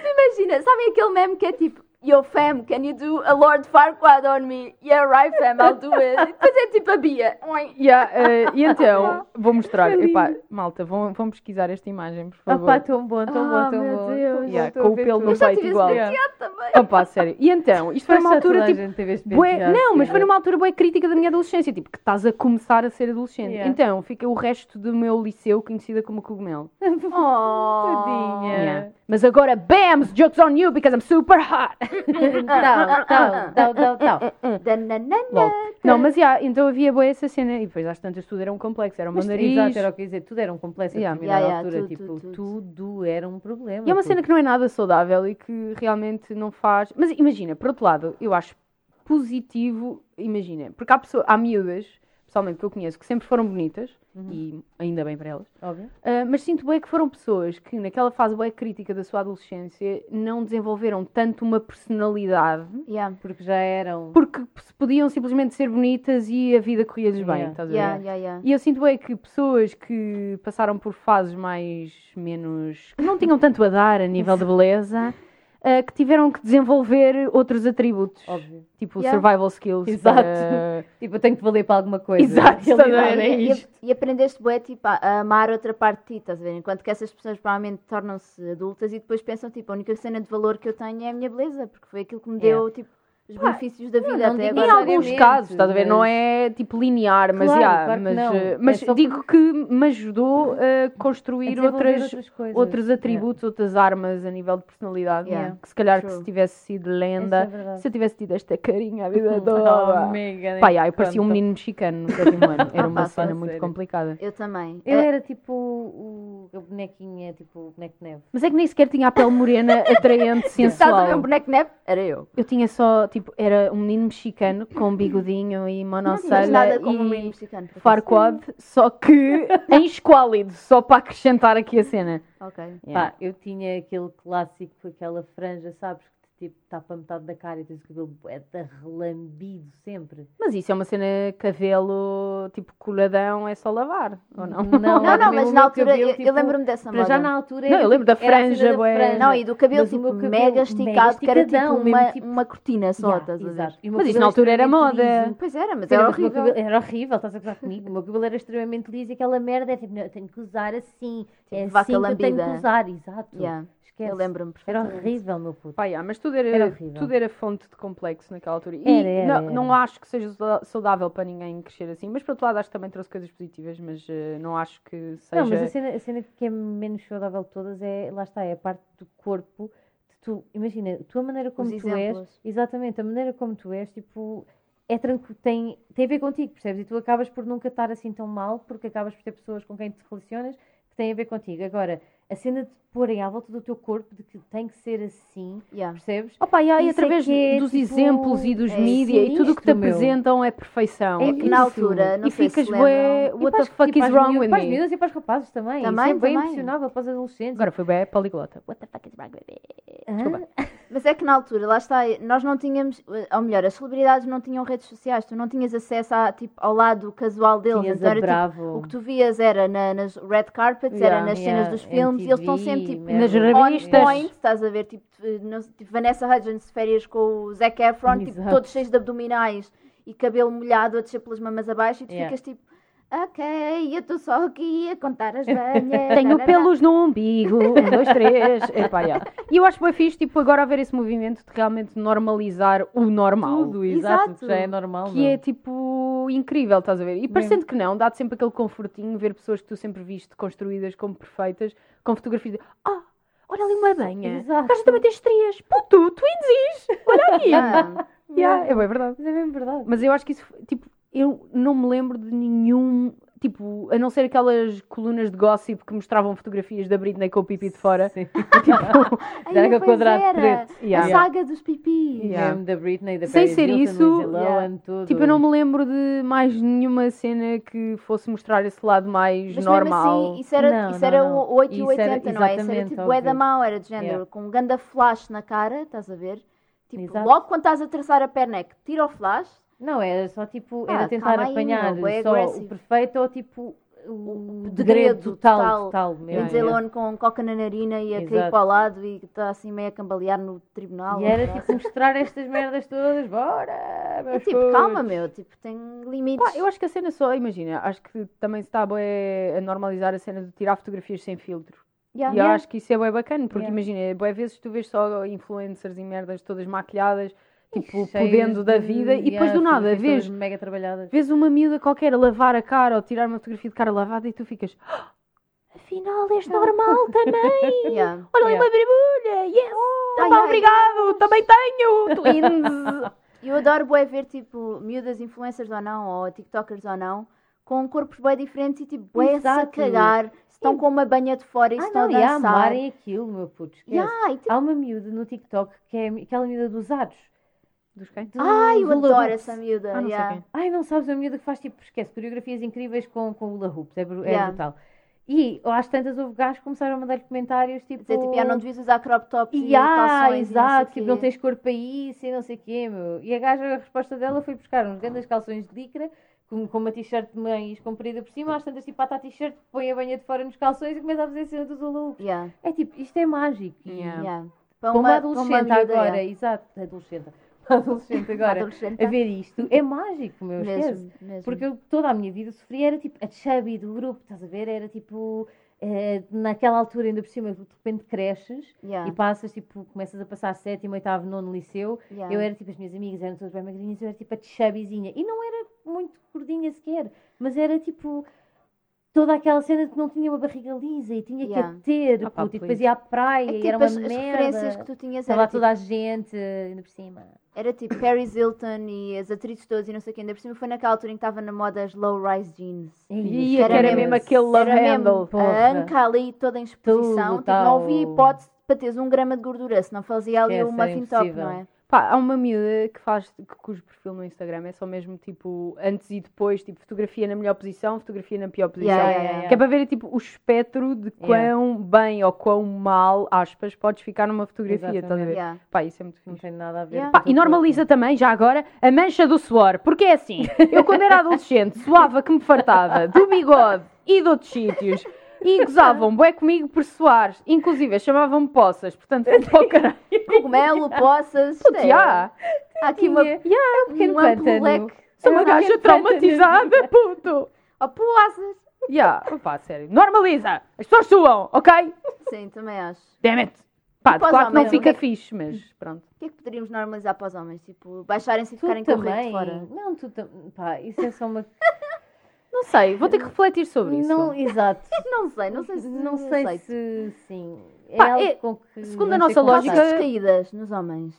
Speaker 2: Imagina, sabem aquele meme que é tipo... Yo fam, can you do a Lord Farquaad on me? Yeah, right fam, I'll do it. E depois é tipo a Bia.
Speaker 1: Yeah, eh, e então, vou mostrar. Epá, malta, vão, vão pesquisar esta imagem, por
Speaker 3: Ah
Speaker 1: favor.
Speaker 3: pá, tão bom, tão
Speaker 2: Ah,
Speaker 3: bom, tão
Speaker 2: meu
Speaker 3: bom.
Speaker 2: Deus.
Speaker 1: Yeah,
Speaker 3: estou
Speaker 1: com o pelo no
Speaker 2: Eu já
Speaker 1: peito
Speaker 2: tive
Speaker 1: igual.
Speaker 3: Yeah.
Speaker 2: também.
Speaker 1: Opa, sério. E então, isto foi numa altura tipo.
Speaker 3: gente teve este
Speaker 1: Bué, não, mas foi numa altura bem crítica da minha adolescência, tipo, que estás a começar a ser adolescente.
Speaker 3: Yeah.
Speaker 1: Então, fica o resto do meu liceu conhecida como cogumelo.
Speaker 2: Oh.
Speaker 3: Tadinha.
Speaker 1: Yeah. Mas agora, BAMS! Jokes on you because I'm super hot!
Speaker 3: Tal, tal, tal.
Speaker 2: Dananana.
Speaker 1: Lol. Não, mas yeah, então havia boa essa cena e depois às tantas tudo era um complexo, era um
Speaker 3: Mas,
Speaker 1: nariz.
Speaker 3: exato, era o que dizer, tudo era um complexo
Speaker 1: Yeah.
Speaker 3: a determinada
Speaker 2: Yeah, yeah,
Speaker 3: altura,
Speaker 2: tudo,
Speaker 3: tipo,
Speaker 2: tudo,
Speaker 3: tudo era um problema.
Speaker 1: E é uma
Speaker 3: tudo.
Speaker 1: cena que não é nada saudável e que realmente não faz. Mas imagina, por outro lado, eu acho positivo, imagina, porque há, pessoa, há miúdas, pessoalmente que eu conheço, que sempre foram bonitas,
Speaker 3: Uhum.
Speaker 1: e ainda bem para elas,
Speaker 3: Óbvio.
Speaker 1: ah, mas sinto bem que foram pessoas que naquela fase bem crítica da sua adolescência não desenvolveram tanto uma personalidade
Speaker 2: Yeah.
Speaker 3: Porque já eram.
Speaker 1: porque podiam simplesmente ser bonitas e a vida corria-lhes bem,
Speaker 3: Yeah.
Speaker 1: estás a ver?
Speaker 2: Yeah.
Speaker 1: E eu sinto bem que pessoas que passaram por fases mais menos. que não tinham tanto a dar a nível de beleza, ah, que tiveram que desenvolver outros atributos,
Speaker 3: Óbvio.
Speaker 1: tipo
Speaker 2: Yeah.
Speaker 1: survival skills.
Speaker 3: Exato.
Speaker 1: para-
Speaker 3: Tipo, eu tenho que valer para alguma coisa.
Speaker 1: Exato,
Speaker 3: Na realidade,
Speaker 1: estás a ver?
Speaker 3: é
Speaker 2: E, e-
Speaker 3: isto.
Speaker 2: e aprendeste bué, tipo, a, a amar outra parte de ti, estás a ver? Enquanto que essas pessoas provavelmente tornam-se adultas e depois pensam, tipo, a única cena de valor que eu tenho é a minha beleza, porque foi aquilo que me deu, tipo, os benefícios da vida
Speaker 3: não
Speaker 2: até
Speaker 3: digo
Speaker 1: Em
Speaker 2: agora.
Speaker 1: alguns casos, estás a ver? Não é tipo linear, mas,
Speaker 3: Claro,
Speaker 1: yeah,
Speaker 3: claro que
Speaker 1: mas, eh,
Speaker 3: É
Speaker 1: mas
Speaker 3: só
Speaker 1: digo que me ajudou a
Speaker 3: A
Speaker 1: construir
Speaker 3: desenvolver
Speaker 1: outras,
Speaker 3: outras coisas.
Speaker 1: outros
Speaker 3: Yeah.
Speaker 1: atributos, outras armas a nível de personalidade.
Speaker 2: Yeah.
Speaker 1: Que se calhar que
Speaker 2: True.
Speaker 1: se tivesse sido lenda,
Speaker 3: é
Speaker 1: se eu tivesse tido esta carinha a vida
Speaker 3: Oh,
Speaker 1: toda.
Speaker 3: nem
Speaker 1: Pá, yeah, eu parecia um menino mexicano no sétimo ano. Era uma cena muito complicada.
Speaker 2: Eu também.
Speaker 3: Eu
Speaker 2: É,
Speaker 3: era tipo o, o bonequinha, tipo o boneco de neve.
Speaker 1: Mas é que nem sequer tinha a pele morena, atraente,
Speaker 2: Estás a ver um
Speaker 1: sensual.
Speaker 2: boneco de neve? Era eu.
Speaker 1: Eu tinha só, tipo, era um menino mexicano com um bigodinho e monocelha
Speaker 2: nada como um
Speaker 1: e
Speaker 2: menino mexicano. por acaso.
Speaker 1: Farquad, só que em esquálido, só para acrescentar aqui a cena.
Speaker 2: Ok.
Speaker 1: Yeah.
Speaker 3: Pá, eu tinha aquele clássico, aquela franja, sabes? Que tipo, tapa metade da cara e tens o cabelo de relambido sempre.
Speaker 1: Mas isso é uma cena cabelo tipo coladão, é só lavar, ou não?
Speaker 3: Não,
Speaker 2: Não,
Speaker 3: era
Speaker 2: não, mas na altura,
Speaker 3: cabelo,
Speaker 2: eu, eu
Speaker 3: tipo,
Speaker 2: lembro-me dessa moda.
Speaker 3: já na altura
Speaker 1: Não,
Speaker 3: era,
Speaker 1: eu lembro da
Speaker 3: tipo, era a cena
Speaker 1: franja,
Speaker 3: da franja.
Speaker 2: Não, e do cabelo
Speaker 3: Mas
Speaker 2: tipo
Speaker 3: cabelo
Speaker 2: mega
Speaker 3: mega
Speaker 2: esticado, que era tipo uma,
Speaker 3: tipo-
Speaker 2: uma cortina só,
Speaker 3: Yeah,
Speaker 2: estás a ver?
Speaker 3: exato. O meu
Speaker 1: Mas isso na altura era moda.
Speaker 3: liso.
Speaker 2: Pois era, mas era
Speaker 3: meu
Speaker 2: horrível.
Speaker 3: cabelo era horrível, estás a gozar comigo. O meu cabelo era extremamente liso e aquela merda é tipo, não, eu tenho que usar assim. é
Speaker 2: vaca
Speaker 3: assim que eu tenho que usar, exato. Esquece.
Speaker 2: Eu lembro-me
Speaker 3: Era horrível, meu puto.
Speaker 1: Pá, yeah, mas tudo era,
Speaker 3: Era
Speaker 1: tudo era fonte de complexo naquela altura. E
Speaker 3: Era, era,
Speaker 1: não,
Speaker 3: era.
Speaker 1: não acho que seja saudável para ninguém crescer assim, mas por outro lado acho que também trouxe coisas positivas, mas eh, não acho que seja.
Speaker 3: Não, mas a cena, a cena que é menos saudável de todas é, lá está, é a parte do corpo. De tu, imagina, a tua maneira como
Speaker 2: Os
Speaker 3: tu és,
Speaker 2: exemplos.
Speaker 3: exatamente, a maneira como tu és, tipo, é tranquilo, tem, tem a ver contigo, percebes? E tu acabas por nunca estar assim tão mal, porque acabas por ter pessoas com quem te relacionas que têm a ver contigo. Agora, a cena de porem à volta do teu corpo de que tem que ser assim,
Speaker 2: Yeah.
Speaker 3: percebes?
Speaker 1: Opa, yeah, e através
Speaker 3: é,
Speaker 1: dos
Speaker 3: tipo,
Speaker 1: exemplos e dos
Speaker 2: é
Speaker 1: mídia e tudo o que te
Speaker 3: meu.
Speaker 1: apresentam é perfeição.
Speaker 3: É
Speaker 2: que na altura, não
Speaker 1: e
Speaker 2: sei
Speaker 1: ficas
Speaker 2: se
Speaker 1: bué, what the fuck is wrong with
Speaker 3: Para as
Speaker 1: me?
Speaker 3: miúdas e para os rapazes também.
Speaker 2: Também,
Speaker 3: Isso é bem impressionável para os adolescentes.
Speaker 1: Agora foi bem poliglota. What the fuck is wrong with me?
Speaker 3: Hã?
Speaker 2: Mas é que na altura, lá está, nós não tínhamos, ou melhor, as celebridades não tinham redes sociais, tu não tinhas acesso a, tipo, ao lado casual deles.
Speaker 3: Tinhas
Speaker 2: então era, tipo,
Speaker 3: Bravo.
Speaker 2: o que tu vias era na- nas red carpets,
Speaker 1: Yeah,
Speaker 2: era nas
Speaker 3: yeah,
Speaker 2: cenas dos filmes, e eles estão sempre tipo.
Speaker 1: Nas
Speaker 2: on
Speaker 1: revistas.
Speaker 2: point, estás a ver, tipo, no- tipo Vanessa Hudgens férias com o Zac Efron, tipo,
Speaker 3: Exato.
Speaker 2: todos cheios de abdominais e cabelo molhado a descer pelas mamas abaixo, e tu
Speaker 3: Yeah.
Speaker 2: ficas tipo, ok, eu estou só aqui a contar as banhas.
Speaker 1: Tenho
Speaker 2: tarará."
Speaker 1: pelos no umbigo, um, dois, três. Epá, yeah. E eu acho bem fixe, tipo, agora haver esse movimento de realmente normalizar o normal.
Speaker 3: Tudo, exato,
Speaker 2: Exato.
Speaker 3: já é normal.
Speaker 1: Que é tipo incrível, estás a ver? E parecendo que não, dá-te sempre aquele confortinho ver pessoas que tu sempre viste construídas como perfeitas, com fotografias de ah, olha ali uma banha.
Speaker 3: Exato.
Speaker 1: A gaja também tem estrias. Puto, twinsies! Olha aqui!
Speaker 2: Yeah.
Speaker 1: yeah, é bem verdade.
Speaker 3: Mas é bem verdade.
Speaker 1: Mas eu acho que isso, tipo, eu não me lembro de nenhum, tipo, a não ser aquelas colunas de gossip que mostravam fotografias da Britney com o pipi de fora.
Speaker 3: Sim.
Speaker 1: Tipo,
Speaker 2: Ai,
Speaker 3: era
Speaker 2: pois
Speaker 3: quadrado
Speaker 2: era.
Speaker 3: preto.
Speaker 2: A
Speaker 1: yeah.
Speaker 2: saga dos pipis.
Speaker 1: Yeah.
Speaker 3: Da Britney, da
Speaker 1: Sem
Speaker 3: Paris
Speaker 1: ser
Speaker 3: Hilton,
Speaker 1: isso,
Speaker 3: Lohan,
Speaker 2: yeah.
Speaker 1: Tipo, eu não me lembro de mais nenhuma cena que fosse mostrar esse lado mais
Speaker 2: Mas
Speaker 1: normal.
Speaker 2: mesmo assim, isso era,
Speaker 3: Não,
Speaker 2: isso
Speaker 3: não,
Speaker 2: era
Speaker 3: não.
Speaker 2: o 8 e
Speaker 3: Isso
Speaker 2: 80,
Speaker 3: era-
Speaker 2: não é? Isso era tipo bué da mau, era de género,
Speaker 3: Yeah.
Speaker 2: com um ganda flash na cara, estás a ver? Tipo,
Speaker 3: Exato.
Speaker 2: logo quando estás a traçar a perna é que tira o flash,
Speaker 3: Não, era só tipo,
Speaker 2: Ah,
Speaker 3: era tentar
Speaker 2: aí,
Speaker 3: apanhar
Speaker 2: meu, bué
Speaker 3: só o perfeito ou tipo o,
Speaker 2: o
Speaker 3: degredo total,
Speaker 2: total.
Speaker 3: total
Speaker 2: yeah,
Speaker 3: mesmo.
Speaker 2: Lindsay
Speaker 1: yeah.
Speaker 2: Lohan com coca na narina e a cair
Speaker 3: Exato.
Speaker 2: para o lado e está assim meio a cambalear no tribunal.
Speaker 3: E era tipo mostrar estas merdas todas, bora!
Speaker 2: É tipo, calma meu, tipo, tem limites.
Speaker 1: Pá, eu acho que a cena só, imagina, acho que também se está a normalizar a cena de tirar fotografias sem filtro.
Speaker 2: Yeah.
Speaker 1: E eu acho que isso é bem bacana, porque
Speaker 3: Yeah.
Speaker 1: imagina, boas vezes tu vês só influencers e merdas todas maquilhadas, tipo, podendo da
Speaker 3: de-
Speaker 1: vida, e depois
Speaker 3: yeah,
Speaker 1: do nada vês,
Speaker 3: mega trabalhadas.
Speaker 1: vês uma miúda qualquer a lavar a cara ou tirar uma fotografia de cara lavada e tu ficas, "Ah, afinal és normal também.
Speaker 2: Yeah.
Speaker 1: Olha
Speaker 3: Yeah.
Speaker 1: uma brilha, yes,
Speaker 2: Ai,
Speaker 1: tá,
Speaker 2: ai,
Speaker 1: obrigado, também tenho, twins.
Speaker 2: Eu adoro bué ver, tipo, miúdas influencers ou não, ou tiktokers ou não, com corpos bué diferentes e, tipo, bué se a cagar, se estão com uma banha de fora e
Speaker 3: Ah,
Speaker 2: estão
Speaker 3: não,
Speaker 2: a
Speaker 3: e
Speaker 2: dançar.
Speaker 3: amarem aquilo, meu puto.
Speaker 2: Yeah, e, tipo,
Speaker 3: Há uma miúda no TikTok que é aquela miúda dos aros.
Speaker 1: Dos quem?
Speaker 3: do-
Speaker 2: Ai, eu
Speaker 3: hula
Speaker 2: adoro
Speaker 3: hoops.
Speaker 2: essa miúda.
Speaker 1: Ah, não sei
Speaker 2: yeah.
Speaker 1: quem.
Speaker 3: Ai, não sabes a miúda que faz tipo, esquece, coreografias incríveis com, com hula hoops, é, é
Speaker 2: Yeah.
Speaker 3: brutal. E às tantas houve gajos que começaram a mandar comentários tipo.
Speaker 2: Dizer, tipo, já não devias usar crop tops e
Speaker 3: Yeah,
Speaker 2: calções
Speaker 3: exato,
Speaker 2: e não
Speaker 3: tipo,
Speaker 2: sei
Speaker 3: não tens corpo para isso e não sei o quê, meu. E a gaja, a resposta dela foi buscar uns grandes calções de licra com, com uma t-shirt mais comprida por cima, às tantas tipo, pata a t-shirt, põe a banha de fora nos calções e começa a fazer cena dos hula hoops.
Speaker 2: Yeah,
Speaker 3: É tipo, isto é mágico. E
Speaker 1: Yeah.
Speaker 2: yeah. Para
Speaker 3: Para uma
Speaker 2: para
Speaker 3: adolescente
Speaker 2: miúda,
Speaker 3: agora, exato, adolescente, uma adolescente agora,
Speaker 2: adolescente.
Speaker 3: a ver isto, é mágico, meu, esquece.
Speaker 2: mesmo, mesmo.
Speaker 3: Porque eu toda a minha vida sofri, era tipo a chubby do grupo, estás a ver? Era tipo, eh, naquela altura ainda por cima, de repente cresces
Speaker 2: Yeah,
Speaker 3: e passas, tipo, começas a passar sétimo, oitavo, nono liceu.
Speaker 2: yeah.
Speaker 3: Eu era tipo, as minhas amigas eram todas bem magrinhas, eu era tipo a chubbyzinha. E não era muito gordinha sequer, mas era tipo toda aquela cena de que não tinha uma barriga lisa e tinha
Speaker 2: Yeah.
Speaker 3: que a ter,
Speaker 1: Ah, pá,
Speaker 3: puto, e depois ia à praia
Speaker 2: É
Speaker 3: e
Speaker 2: tipo,
Speaker 3: era uma
Speaker 2: as, as referências
Speaker 3: merda.
Speaker 2: que tu tinhas
Speaker 3: Estava lá
Speaker 2: era tipo,
Speaker 3: toda a gente, ainda por cima.
Speaker 2: era tipo Paris Hilton e as atrizes todas e não sei o que. Ainda por cima foi naquela altura em que estava na moda as low-rise jeans.
Speaker 1: E
Speaker 2: era
Speaker 1: que era
Speaker 2: mesmo-
Speaker 1: mesmo aquele love
Speaker 2: Era mesmo
Speaker 1: handle.
Speaker 2: a anca ali toda em exposição.
Speaker 3: Tudo,
Speaker 2: tipo, não havia hipótese para teres um grama de gordura, senão fazia ali
Speaker 3: Esquece,
Speaker 2: uma
Speaker 3: era
Speaker 2: fin top,
Speaker 3: impossível.
Speaker 2: não é?
Speaker 1: Pá, há uma miúda que faz, que, cujo perfil no Instagram é só mesmo tipo antes e depois, tipo fotografia na melhor posição, fotografia na pior posição.
Speaker 2: Yeah, yeah, yeah.
Speaker 1: Que é para ver tipo o espectro de quão bem ou quão mal, aspas, podes ficar numa fotografia, estás a ver?
Speaker 2: Yeah.
Speaker 1: Pá, isso é muito
Speaker 3: Não
Speaker 1: fixe.
Speaker 3: tem nada a ver.
Speaker 1: Pá, e normaliza também, já agora, a mancha do suor. Porque é assim, eu quando era adolescente suava que me fartava do bigode e de outros sítios. E gozavam bué comigo por suar. Inclusive, chamavam-me poças. Portanto, para o caralho.
Speaker 2: Cogumelo, poças. é-
Speaker 1: Já,
Speaker 2: Há aqui uma.
Speaker 3: É um pequeno
Speaker 2: um
Speaker 3: pântano.
Speaker 2: leque.
Speaker 1: sou uma gaja traumatizada, puto.
Speaker 2: Oh, poças.
Speaker 1: Já, pá, sério. Normaliza. As pessoas suam, ok?
Speaker 2: Sim, também acho.
Speaker 1: Damn it. Pá,
Speaker 2: para os
Speaker 1: claro que não
Speaker 2: homens, o que
Speaker 1: fica
Speaker 2: é que-
Speaker 1: fixe, mas pronto.
Speaker 2: O que é que poderíamos normalizar para os homens? Tipo, baixarem-se e
Speaker 3: Tu
Speaker 2: ficarem com o de
Speaker 3: também.
Speaker 2: fora.
Speaker 3: Não, tu também. Pá, isso é só uma.
Speaker 1: Não sei, vou ter que refletir sobre isso.
Speaker 3: Não, exato.
Speaker 2: Não sei, não sei se
Speaker 3: Não sei
Speaker 2: aceito.
Speaker 3: se sim. É
Speaker 1: Pá,
Speaker 3: algo
Speaker 1: é-
Speaker 3: com que.
Speaker 1: segundo a
Speaker 3: não sei
Speaker 1: nossa lógica-
Speaker 2: Calças descaídas nos homens.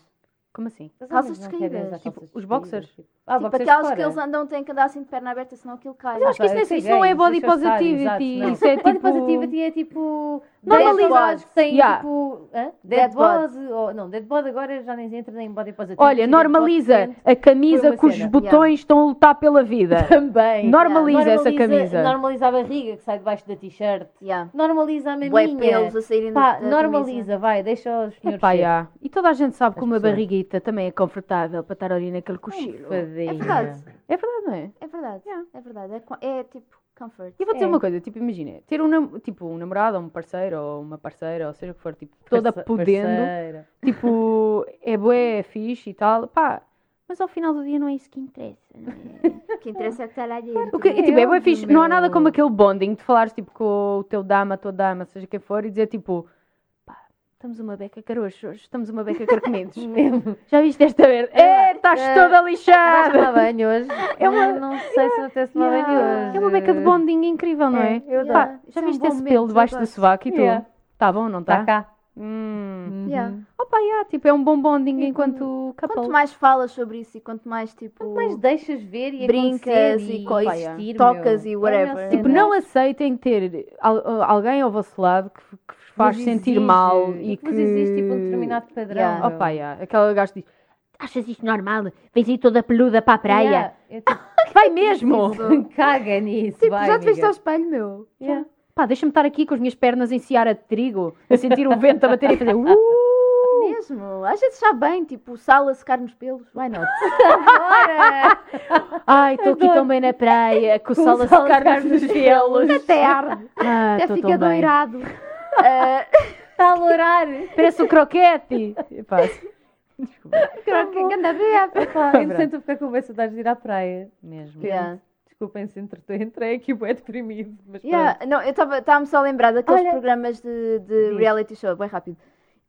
Speaker 1: Como assim?
Speaker 3: Os
Speaker 2: calças
Speaker 3: não
Speaker 2: descaídas,
Speaker 1: tipo, os boxers.
Speaker 3: tipo- Ah,
Speaker 2: tipo aquelas que eles andam têm que andar assim de perna aberta, senão aquilo cai.
Speaker 1: Mas eu acho que isso,
Speaker 3: Ok,
Speaker 1: nem-
Speaker 3: eu sei
Speaker 1: isso não é body positivity.
Speaker 3: exato, não.
Speaker 1: Isso é
Speaker 3: Body
Speaker 1: tipo...
Speaker 3: positivity é tipo.
Speaker 2: Normaliza-
Speaker 3: bodies que têm
Speaker 1: Yeah.
Speaker 3: tipo. Hã?
Speaker 2: Dead
Speaker 3: Dead body. Ou, não, dead body agora já nem entra nem body positivity.
Speaker 1: Olha,
Speaker 3: body
Speaker 1: normaliza a camisa cujos
Speaker 3: cena.
Speaker 1: botões estão a lutar pela vida.
Speaker 3: Também.
Speaker 1: Normaliza essa
Speaker 3: Normaliza-
Speaker 1: camisa.
Speaker 3: Normaliza a barriga que sai debaixo da t-shirt.
Speaker 2: Yeah.
Speaker 3: Normaliza a maminha.
Speaker 2: pelos a saírem
Speaker 3: Pá,
Speaker 2: da,
Speaker 3: normaliza, vai, deixa os senhores
Speaker 1: Epá. E toda a gente sabe que uma barriguita também é confortável para estar ali naquele cochilo.
Speaker 2: É verdade.
Speaker 1: É verdade, não é?
Speaker 2: É verdade,
Speaker 1: Yeah.
Speaker 2: é verdade. É, é tipo comfort.
Speaker 1: E vou dizer
Speaker 3: É.
Speaker 1: uma coisa, tipo, imagina, ter um, nam- tipo, um namorado, ou um parceiro, ou uma parceira, ou seja o que for, tipo, toda
Speaker 3: Parce-
Speaker 1: podendo,
Speaker 3: parceira.
Speaker 1: tipo, é bué, é fixe e tal, pá, mas ao final do dia não é isso que interessa, não é?
Speaker 2: O que interessa é o que está lá dentro.
Speaker 1: O que,
Speaker 3: É
Speaker 1: tipo, é bué fixe, não há nada como aquele bonding de falares, tipo, com o teu dama, a tua dama, seja quem for, e dizer, tipo, estamos uma beca caroxos, estamos uma beca carcomidos.
Speaker 3: Mesmo.
Speaker 1: Já viste esta verde? É, estás
Speaker 2: é.
Speaker 1: toda
Speaker 3: Vais
Speaker 1: lixada!
Speaker 3: tomar banho hoje?
Speaker 1: É uma-
Speaker 3: Eu Não sei se não tens tomar banho
Speaker 2: Yeah.
Speaker 3: hoje.
Speaker 1: É uma beca de bonding incrível, não é?
Speaker 3: É, eu
Speaker 1: Pá, já
Speaker 2: é um
Speaker 1: viste
Speaker 2: bom
Speaker 1: esse
Speaker 2: momento,
Speaker 1: pelo debaixo do sovaco e tu?
Speaker 3: Yeah.
Speaker 1: Tá bom, não
Speaker 3: Está
Speaker 1: tá?
Speaker 3: cá.
Speaker 1: Hum.
Speaker 3: Uhum.
Speaker 2: Yeah.
Speaker 1: Opa, yeah, tipo, é um bom bonding enquanto couple.
Speaker 2: Quanto mais falas sobre isso e quanto mais tipo
Speaker 3: Mas deixas ver e
Speaker 2: brincas e, co-
Speaker 1: pá,
Speaker 3: existir,
Speaker 2: tocas
Speaker 3: meu.
Speaker 2: e whatever.
Speaker 3: É
Speaker 1: Tipo,
Speaker 3: cena.
Speaker 1: não aceitem ter al- alguém ao vosso lado que, que faz sentir mal e que...
Speaker 3: vos existe tipo um determinado padrão.
Speaker 2: Yeah.
Speaker 1: Opa, yeah, aquela gajo diz, achas isto normal? Vens aí toda peluda para a praia?
Speaker 3: Yeah, tipo,
Speaker 1: Vai mesmo!
Speaker 2: Isso.
Speaker 3: Caga nisso,
Speaker 2: Tipo,
Speaker 3: vai,
Speaker 2: já te viste ao espelho, meu?
Speaker 3: Yeah.
Speaker 1: Pá, deixa-me estar aqui com as minhas pernas em seara de trigo, a sentir o vento a bater e fazer... Uh!
Speaker 2: Mesmo. Às vezes já bem, tipo, o sal a secar nos pelos. Why not?
Speaker 3: Bora!
Speaker 1: Ai, estou aqui tão bem na praia, com o sol a secar nos pelos.
Speaker 2: Até arde.
Speaker 1: Ah,
Speaker 2: Até fica
Speaker 1: tão
Speaker 3: Está a lourar!
Speaker 1: Parece o croquete. Epá,
Speaker 2: Croque, que anda bem.
Speaker 3: Pá, entretanto, ficar com saudades de ir à praia.
Speaker 1: mesmo.
Speaker 2: Yeah.
Speaker 3: Desculpem se entretanto entrei aqui bem deprimido. Mas
Speaker 2: Yeah, Não, eu estava-me só a lembrar daqueles
Speaker 3: Olha.
Speaker 2: programas de, de
Speaker 3: Diz.
Speaker 2: reality show, bem rápido.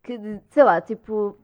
Speaker 2: Que, sei lá, tipo,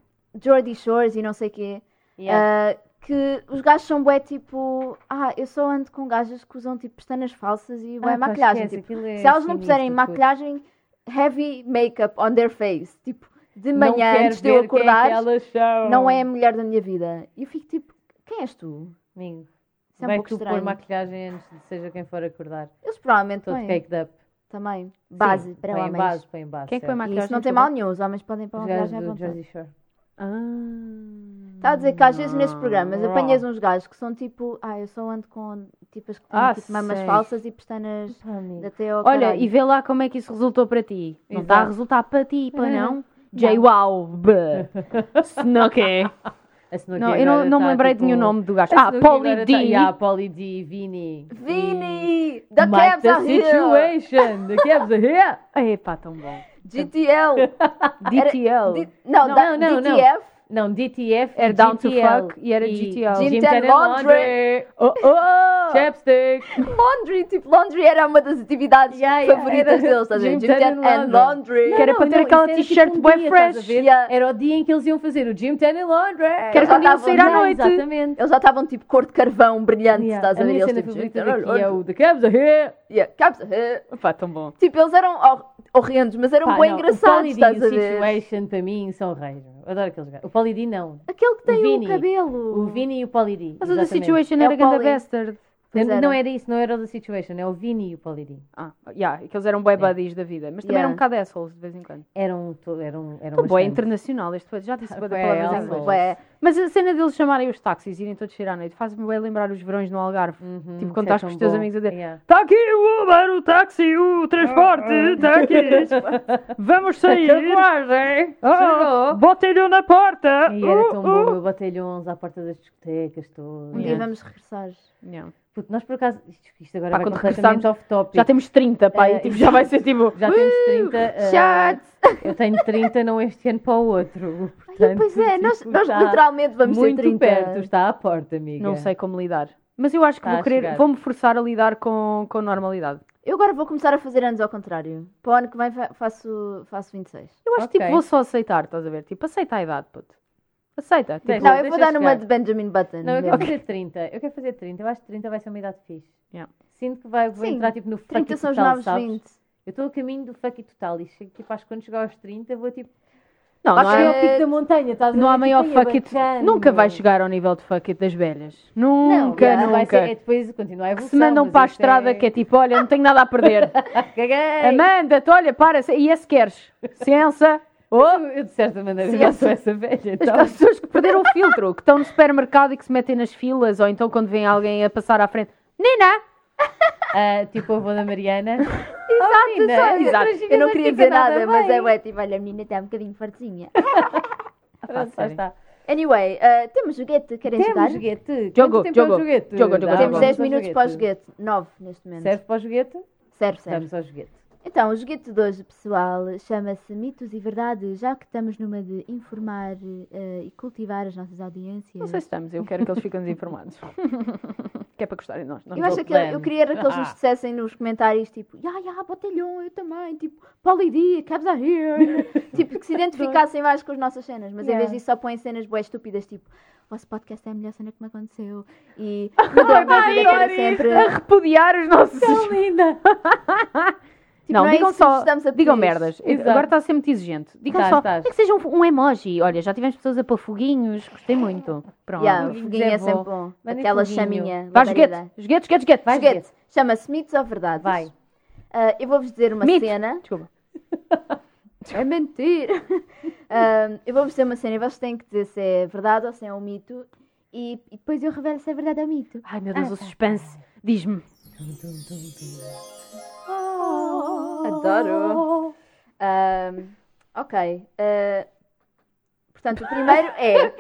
Speaker 2: Jordy Shores e não sei o quê.
Speaker 3: Yeah.
Speaker 2: ah, que os gajos são bué tipo, ah, eu só ando com gajas que usam tipo pestanas falsas e bué
Speaker 3: Ah,
Speaker 2: maquilhagem. Tipo,
Speaker 3: é
Speaker 2: se elas não puserem maquilhagem, heavy makeup on their face, tipo, de manhã antes de eu
Speaker 3: é
Speaker 2: acordar,
Speaker 3: são.
Speaker 2: não é a mulher da minha vida. E eu fico tipo, quem és tu?
Speaker 3: Amigo,
Speaker 2: Isso é um
Speaker 3: vai
Speaker 2: pouco
Speaker 3: tu pôr
Speaker 2: estranho.
Speaker 3: maquilhagem antes de seja quem for acordar.
Speaker 2: Eles provavelmente
Speaker 3: Todo caked up.
Speaker 2: também. Base
Speaker 3: Sim,
Speaker 2: para
Speaker 3: põe
Speaker 2: homens.
Speaker 3: base, põe base.
Speaker 1: Quem é que põe.
Speaker 2: E
Speaker 1: maquilhagem?
Speaker 2: isso não tem mal nenhum, os homens podem pôr maquilhagem à vontade.
Speaker 1: Ah.
Speaker 2: Estava a dizer que às vezes nesses programas apanhas uns gajos que são tipo, ah, eu só ando com tipas que têm
Speaker 1: Ah,
Speaker 2: tipo mamas
Speaker 1: sei.
Speaker 2: falsas e pestanas
Speaker 3: amigo.
Speaker 2: ao
Speaker 1: Olha,
Speaker 2: caralho.
Speaker 1: e vê lá como é que isso resultou para ti. Não está a
Speaker 3: Exato.
Speaker 1: resultar para ti, para
Speaker 3: É.
Speaker 1: não? J-Wow,
Speaker 3: Snooki
Speaker 1: Não, eu não, não me
Speaker 3: tá,
Speaker 1: lembrei
Speaker 3: tipo,
Speaker 1: de nenhum nome do gajo. Ah, Polly D.
Speaker 3: Tá, yeah, Polly D, Vini.
Speaker 2: Vini! The
Speaker 3: Mike
Speaker 2: cabs
Speaker 3: the
Speaker 2: are here!
Speaker 3: situation. The cabs are here.
Speaker 1: Epá, tão bom.
Speaker 2: GTL!
Speaker 1: DTL.
Speaker 2: D- não,
Speaker 3: Não,
Speaker 2: da-
Speaker 3: não, não.
Speaker 2: DTF?
Speaker 3: Não, DTF.
Speaker 1: Era Down to Fuck e era GTL.
Speaker 2: Ten
Speaker 3: Ten
Speaker 2: Laundry.
Speaker 3: Laundry.
Speaker 1: Oh, oh!
Speaker 3: Chapstick.
Speaker 2: Laundry, tipo, laundry era uma das atividades
Speaker 3: Yeah, yeah,
Speaker 2: favoritas deles, estás a ver?
Speaker 3: Jim
Speaker 2: Jim
Speaker 3: Ten
Speaker 2: Ten
Speaker 3: and
Speaker 2: and Laundry.
Speaker 1: Que era
Speaker 3: Não,
Speaker 1: para ter
Speaker 3: não,
Speaker 1: aquela t-shirt
Speaker 3: tipo um estás a
Speaker 1: fresh.
Speaker 3: Era o dia em que eles iam fazer o Jim Ten Laundry.
Speaker 1: Que era quando iam sair à noite.
Speaker 3: Exatamente.
Speaker 2: Eles já estavam tipo cor de carvão brilhante,
Speaker 3: Yeah.
Speaker 2: estás a
Speaker 3: A
Speaker 2: ver?
Speaker 3: minha
Speaker 2: Eles
Speaker 3: cena
Speaker 2: tipo,
Speaker 3: favorita
Speaker 2: and
Speaker 3: daqui é o The Cabs are here.
Speaker 2: Yeah, cabs, uh,
Speaker 1: Epá, tão bom.
Speaker 2: Tipo, eles eram hor- horrendos, mas eram
Speaker 3: Pá,
Speaker 2: bem
Speaker 3: não,
Speaker 2: engraçados,
Speaker 3: O
Speaker 2: estás
Speaker 3: e
Speaker 2: a
Speaker 3: o
Speaker 2: ver?
Speaker 3: Situation para mim são reis. Adoro aqueles gajos. O D não.
Speaker 2: Aquele que
Speaker 3: O
Speaker 2: tem o,
Speaker 3: Vini.
Speaker 2: cabelo.
Speaker 3: O Vini e o Polly D.
Speaker 1: Mas o da. Situation
Speaker 2: É
Speaker 1: era
Speaker 2: o
Speaker 1: ganda
Speaker 2: Polly.
Speaker 1: bastard.
Speaker 3: Não,
Speaker 2: era.
Speaker 3: não era isso, não era o da Situation, é o Vini e o D.
Speaker 1: Ah, yeah, que eles eram bué buddies da vida. Mas também
Speaker 2: Yeah.
Speaker 1: eram um bocado assholes de vez em quando.
Speaker 3: Eram, to- eram, eram
Speaker 1: Então,
Speaker 3: bastante.
Speaker 1: internacional. Este foi- já disse bué da
Speaker 3: Bué
Speaker 1: em
Speaker 3: assholes.
Speaker 1: inglês.
Speaker 2: Bué.
Speaker 1: Mas a cena deles chamarem os táxis e irem todos sair à noite faz-me bem lembrar os verões no Algarve.
Speaker 3: Uhum,
Speaker 1: Tipo,
Speaker 3: isso
Speaker 1: quando
Speaker 3: é
Speaker 1: estás com
Speaker 3: tão
Speaker 1: os teus
Speaker 3: bom.
Speaker 1: amigos a dizer,
Speaker 3: Yeah.
Speaker 1: Está aqui o Uber, o táxi, o transporte, está aqui. Vamos sair.
Speaker 3: Carruagem!
Speaker 1: Ah,
Speaker 3: Chegou!
Speaker 1: Botem-lhe na porta.
Speaker 3: E era tão
Speaker 1: Uh,
Speaker 3: bom,
Speaker 1: uh.
Speaker 3: eu batalhões à porta das discotecas todas.
Speaker 2: Um dia
Speaker 1: Yeah.
Speaker 2: vamos regressar.
Speaker 1: Não.
Speaker 3: Puto, nós por acaso, isto, isto agora
Speaker 1: Pá,
Speaker 3: vai
Speaker 1: quando
Speaker 3: completamente off topic.
Speaker 1: Já temos 30, pá, e
Speaker 3: Eh,
Speaker 1: tipo, já vai ser tipo.
Speaker 3: Já temos 30. eh,
Speaker 2: Shots!
Speaker 3: eu tenho 30, não este ano para o outro.
Speaker 2: Ai,
Speaker 3: Portanto,
Speaker 2: pois é, nós,
Speaker 3: tipo,
Speaker 2: nós
Speaker 3: está
Speaker 2: literalmente vamos
Speaker 3: muito
Speaker 2: ter 30.
Speaker 3: perto, está à porta, amiga.
Speaker 1: Não sei como lidar. Mas eu acho que
Speaker 3: Está
Speaker 1: vou querer, vou-me forçar a lidar com, com normalidade.
Speaker 2: Eu agora vou começar a fazer anos ao contrário. Para o ano que vem fa- faço, faço 26.
Speaker 1: Eu acho que
Speaker 3: Ok.
Speaker 1: tipo, vou só aceitar, estás a ver? Tipo, aceita a idade, puto. Aceita. Tipo,
Speaker 3: Deixa-
Speaker 2: Não, eu vou dar numa de Benjamin Button.
Speaker 3: Não, eu
Speaker 2: mesmo.
Speaker 3: quero fazer 30. Eu quero fazer 30. Eu acho que 30 vai ser uma idade fixe.
Speaker 1: Yeah.
Speaker 3: Sinto que vai, vou
Speaker 2: Sim,
Speaker 3: entrar tipo no fuck
Speaker 2: 30
Speaker 3: it
Speaker 2: são os
Speaker 3: total,
Speaker 2: novos
Speaker 3: sabes?
Speaker 2: 20.
Speaker 3: Eu estou a caminho do fuck total e chego, tipo, acho que quando chegar aos 30 vou tipo.
Speaker 1: não,
Speaker 3: Vai
Speaker 1: não,
Speaker 3: chegar
Speaker 1: há,
Speaker 3: ao pico da montanha, estás a
Speaker 1: não há maior
Speaker 3: Tipo, "Ai, é
Speaker 1: fuck it.
Speaker 3: bacana,
Speaker 1: Nunca vai
Speaker 3: meu."
Speaker 1: chegar ao nível de fuck it das velhas.
Speaker 3: Não,
Speaker 1: Nunca,
Speaker 3: vai
Speaker 1: nunca.
Speaker 3: ser, é depois continuar a evolução.
Speaker 1: se mandam para a
Speaker 3: isso
Speaker 1: estrada que é tipo, olha, não tenho nada a perder.
Speaker 3: Caguei!
Speaker 1: Amanda-te, olha, para, e é se queres. Ciência. Oh,
Speaker 3: Eu, de certa maneira
Speaker 1: Sim,
Speaker 3: já sou essa velha.
Speaker 1: As
Speaker 3: Então.
Speaker 1: pessoas que perderam o filtro, que estão no supermercado e que se metem nas filas, ou então quando vem alguém a passar à frente. Nina!
Speaker 3: Ah, tipo a avó da Mariana.
Speaker 2: Exato,
Speaker 3: Nina,
Speaker 2: só-
Speaker 1: exato.
Speaker 2: Eu não queria dizer nada,
Speaker 3: bem.
Speaker 2: mas é ué, tipo, olha, a menina está um bocadinho fartinha.
Speaker 3: Pronto, já está.
Speaker 2: Anyway, uh, temos joguete, querem jogar?
Speaker 3: Temos joguete.
Speaker 1: Jogo,
Speaker 3: tempo é o
Speaker 1: jogo,
Speaker 3: joguete?
Speaker 1: jogo, jogo, jogo.
Speaker 2: Temos
Speaker 3: vamos
Speaker 2: 10
Speaker 3: ao
Speaker 2: minutos para o joguete. 9 neste momento.
Speaker 3: Serve para o joguete?
Speaker 2: Serve, serve.
Speaker 3: Vamos ao joguete.
Speaker 2: Então, o joguete de hoje, pessoal, chama-se Mitos e Verdades, já que estamos numa de informar eh, e cultivar as nossas audiências.
Speaker 1: Não sei se estamos, eu quero que eles fiquem desinformados. que é para gostarem de nós. Não
Speaker 2: Eu acho que eu queria que eles nos dissessem nos comentários, tipo, ya, ya, botelhão, eu também, tipo, Polidi, cabs are here. tipo, que se identificassem mais com as nossas cenas, mas em
Speaker 3: Yeah.
Speaker 2: vez disso só põem cenas bué estúpidas, tipo, o vosso podcast é a melhor cena que me aconteceu. E que era sempre.
Speaker 1: a repudiar os nossos.
Speaker 3: Tão linda!
Speaker 2: Tipo,
Speaker 1: não,
Speaker 2: é
Speaker 1: digam só,
Speaker 2: estamos a
Speaker 1: digam merdas.
Speaker 3: Exato.
Speaker 1: Agora está a ser muito exigente. Digam
Speaker 3: Estás,
Speaker 1: só,
Speaker 3: estás.
Speaker 1: nem que seja um, um emoji. Olha, já tivemos pessoas a pôr foguinhos, gostei muito. Pronto.
Speaker 2: Yeah, o foguinho
Speaker 3: é
Speaker 2: é sempre bom.
Speaker 3: Mandem
Speaker 2: Aquela
Speaker 3: foguinho.
Speaker 2: chaminha. Labareda.
Speaker 1: joguete, joguete, joguete, joguete.
Speaker 3: Vai,
Speaker 2: Joguete. Chama-se Mitos ou Verdades.
Speaker 3: Vai.
Speaker 2: Ah, eu vou-vos dizer uma
Speaker 1: Mito.
Speaker 2: cena.
Speaker 1: Desculpa.
Speaker 2: É mentira. Ah, eu vou-vos dizer uma cena e vocês têm que dizer se é verdade ou se é um mito. E, e depois eu revelo se é verdade ou mito.
Speaker 1: Ai meu Deus,
Speaker 3: Ah,
Speaker 1: o
Speaker 3: tá,
Speaker 1: suspense. Diz-me.
Speaker 2: Adoro. Ah, ok. Ah, portanto, o primeiro é.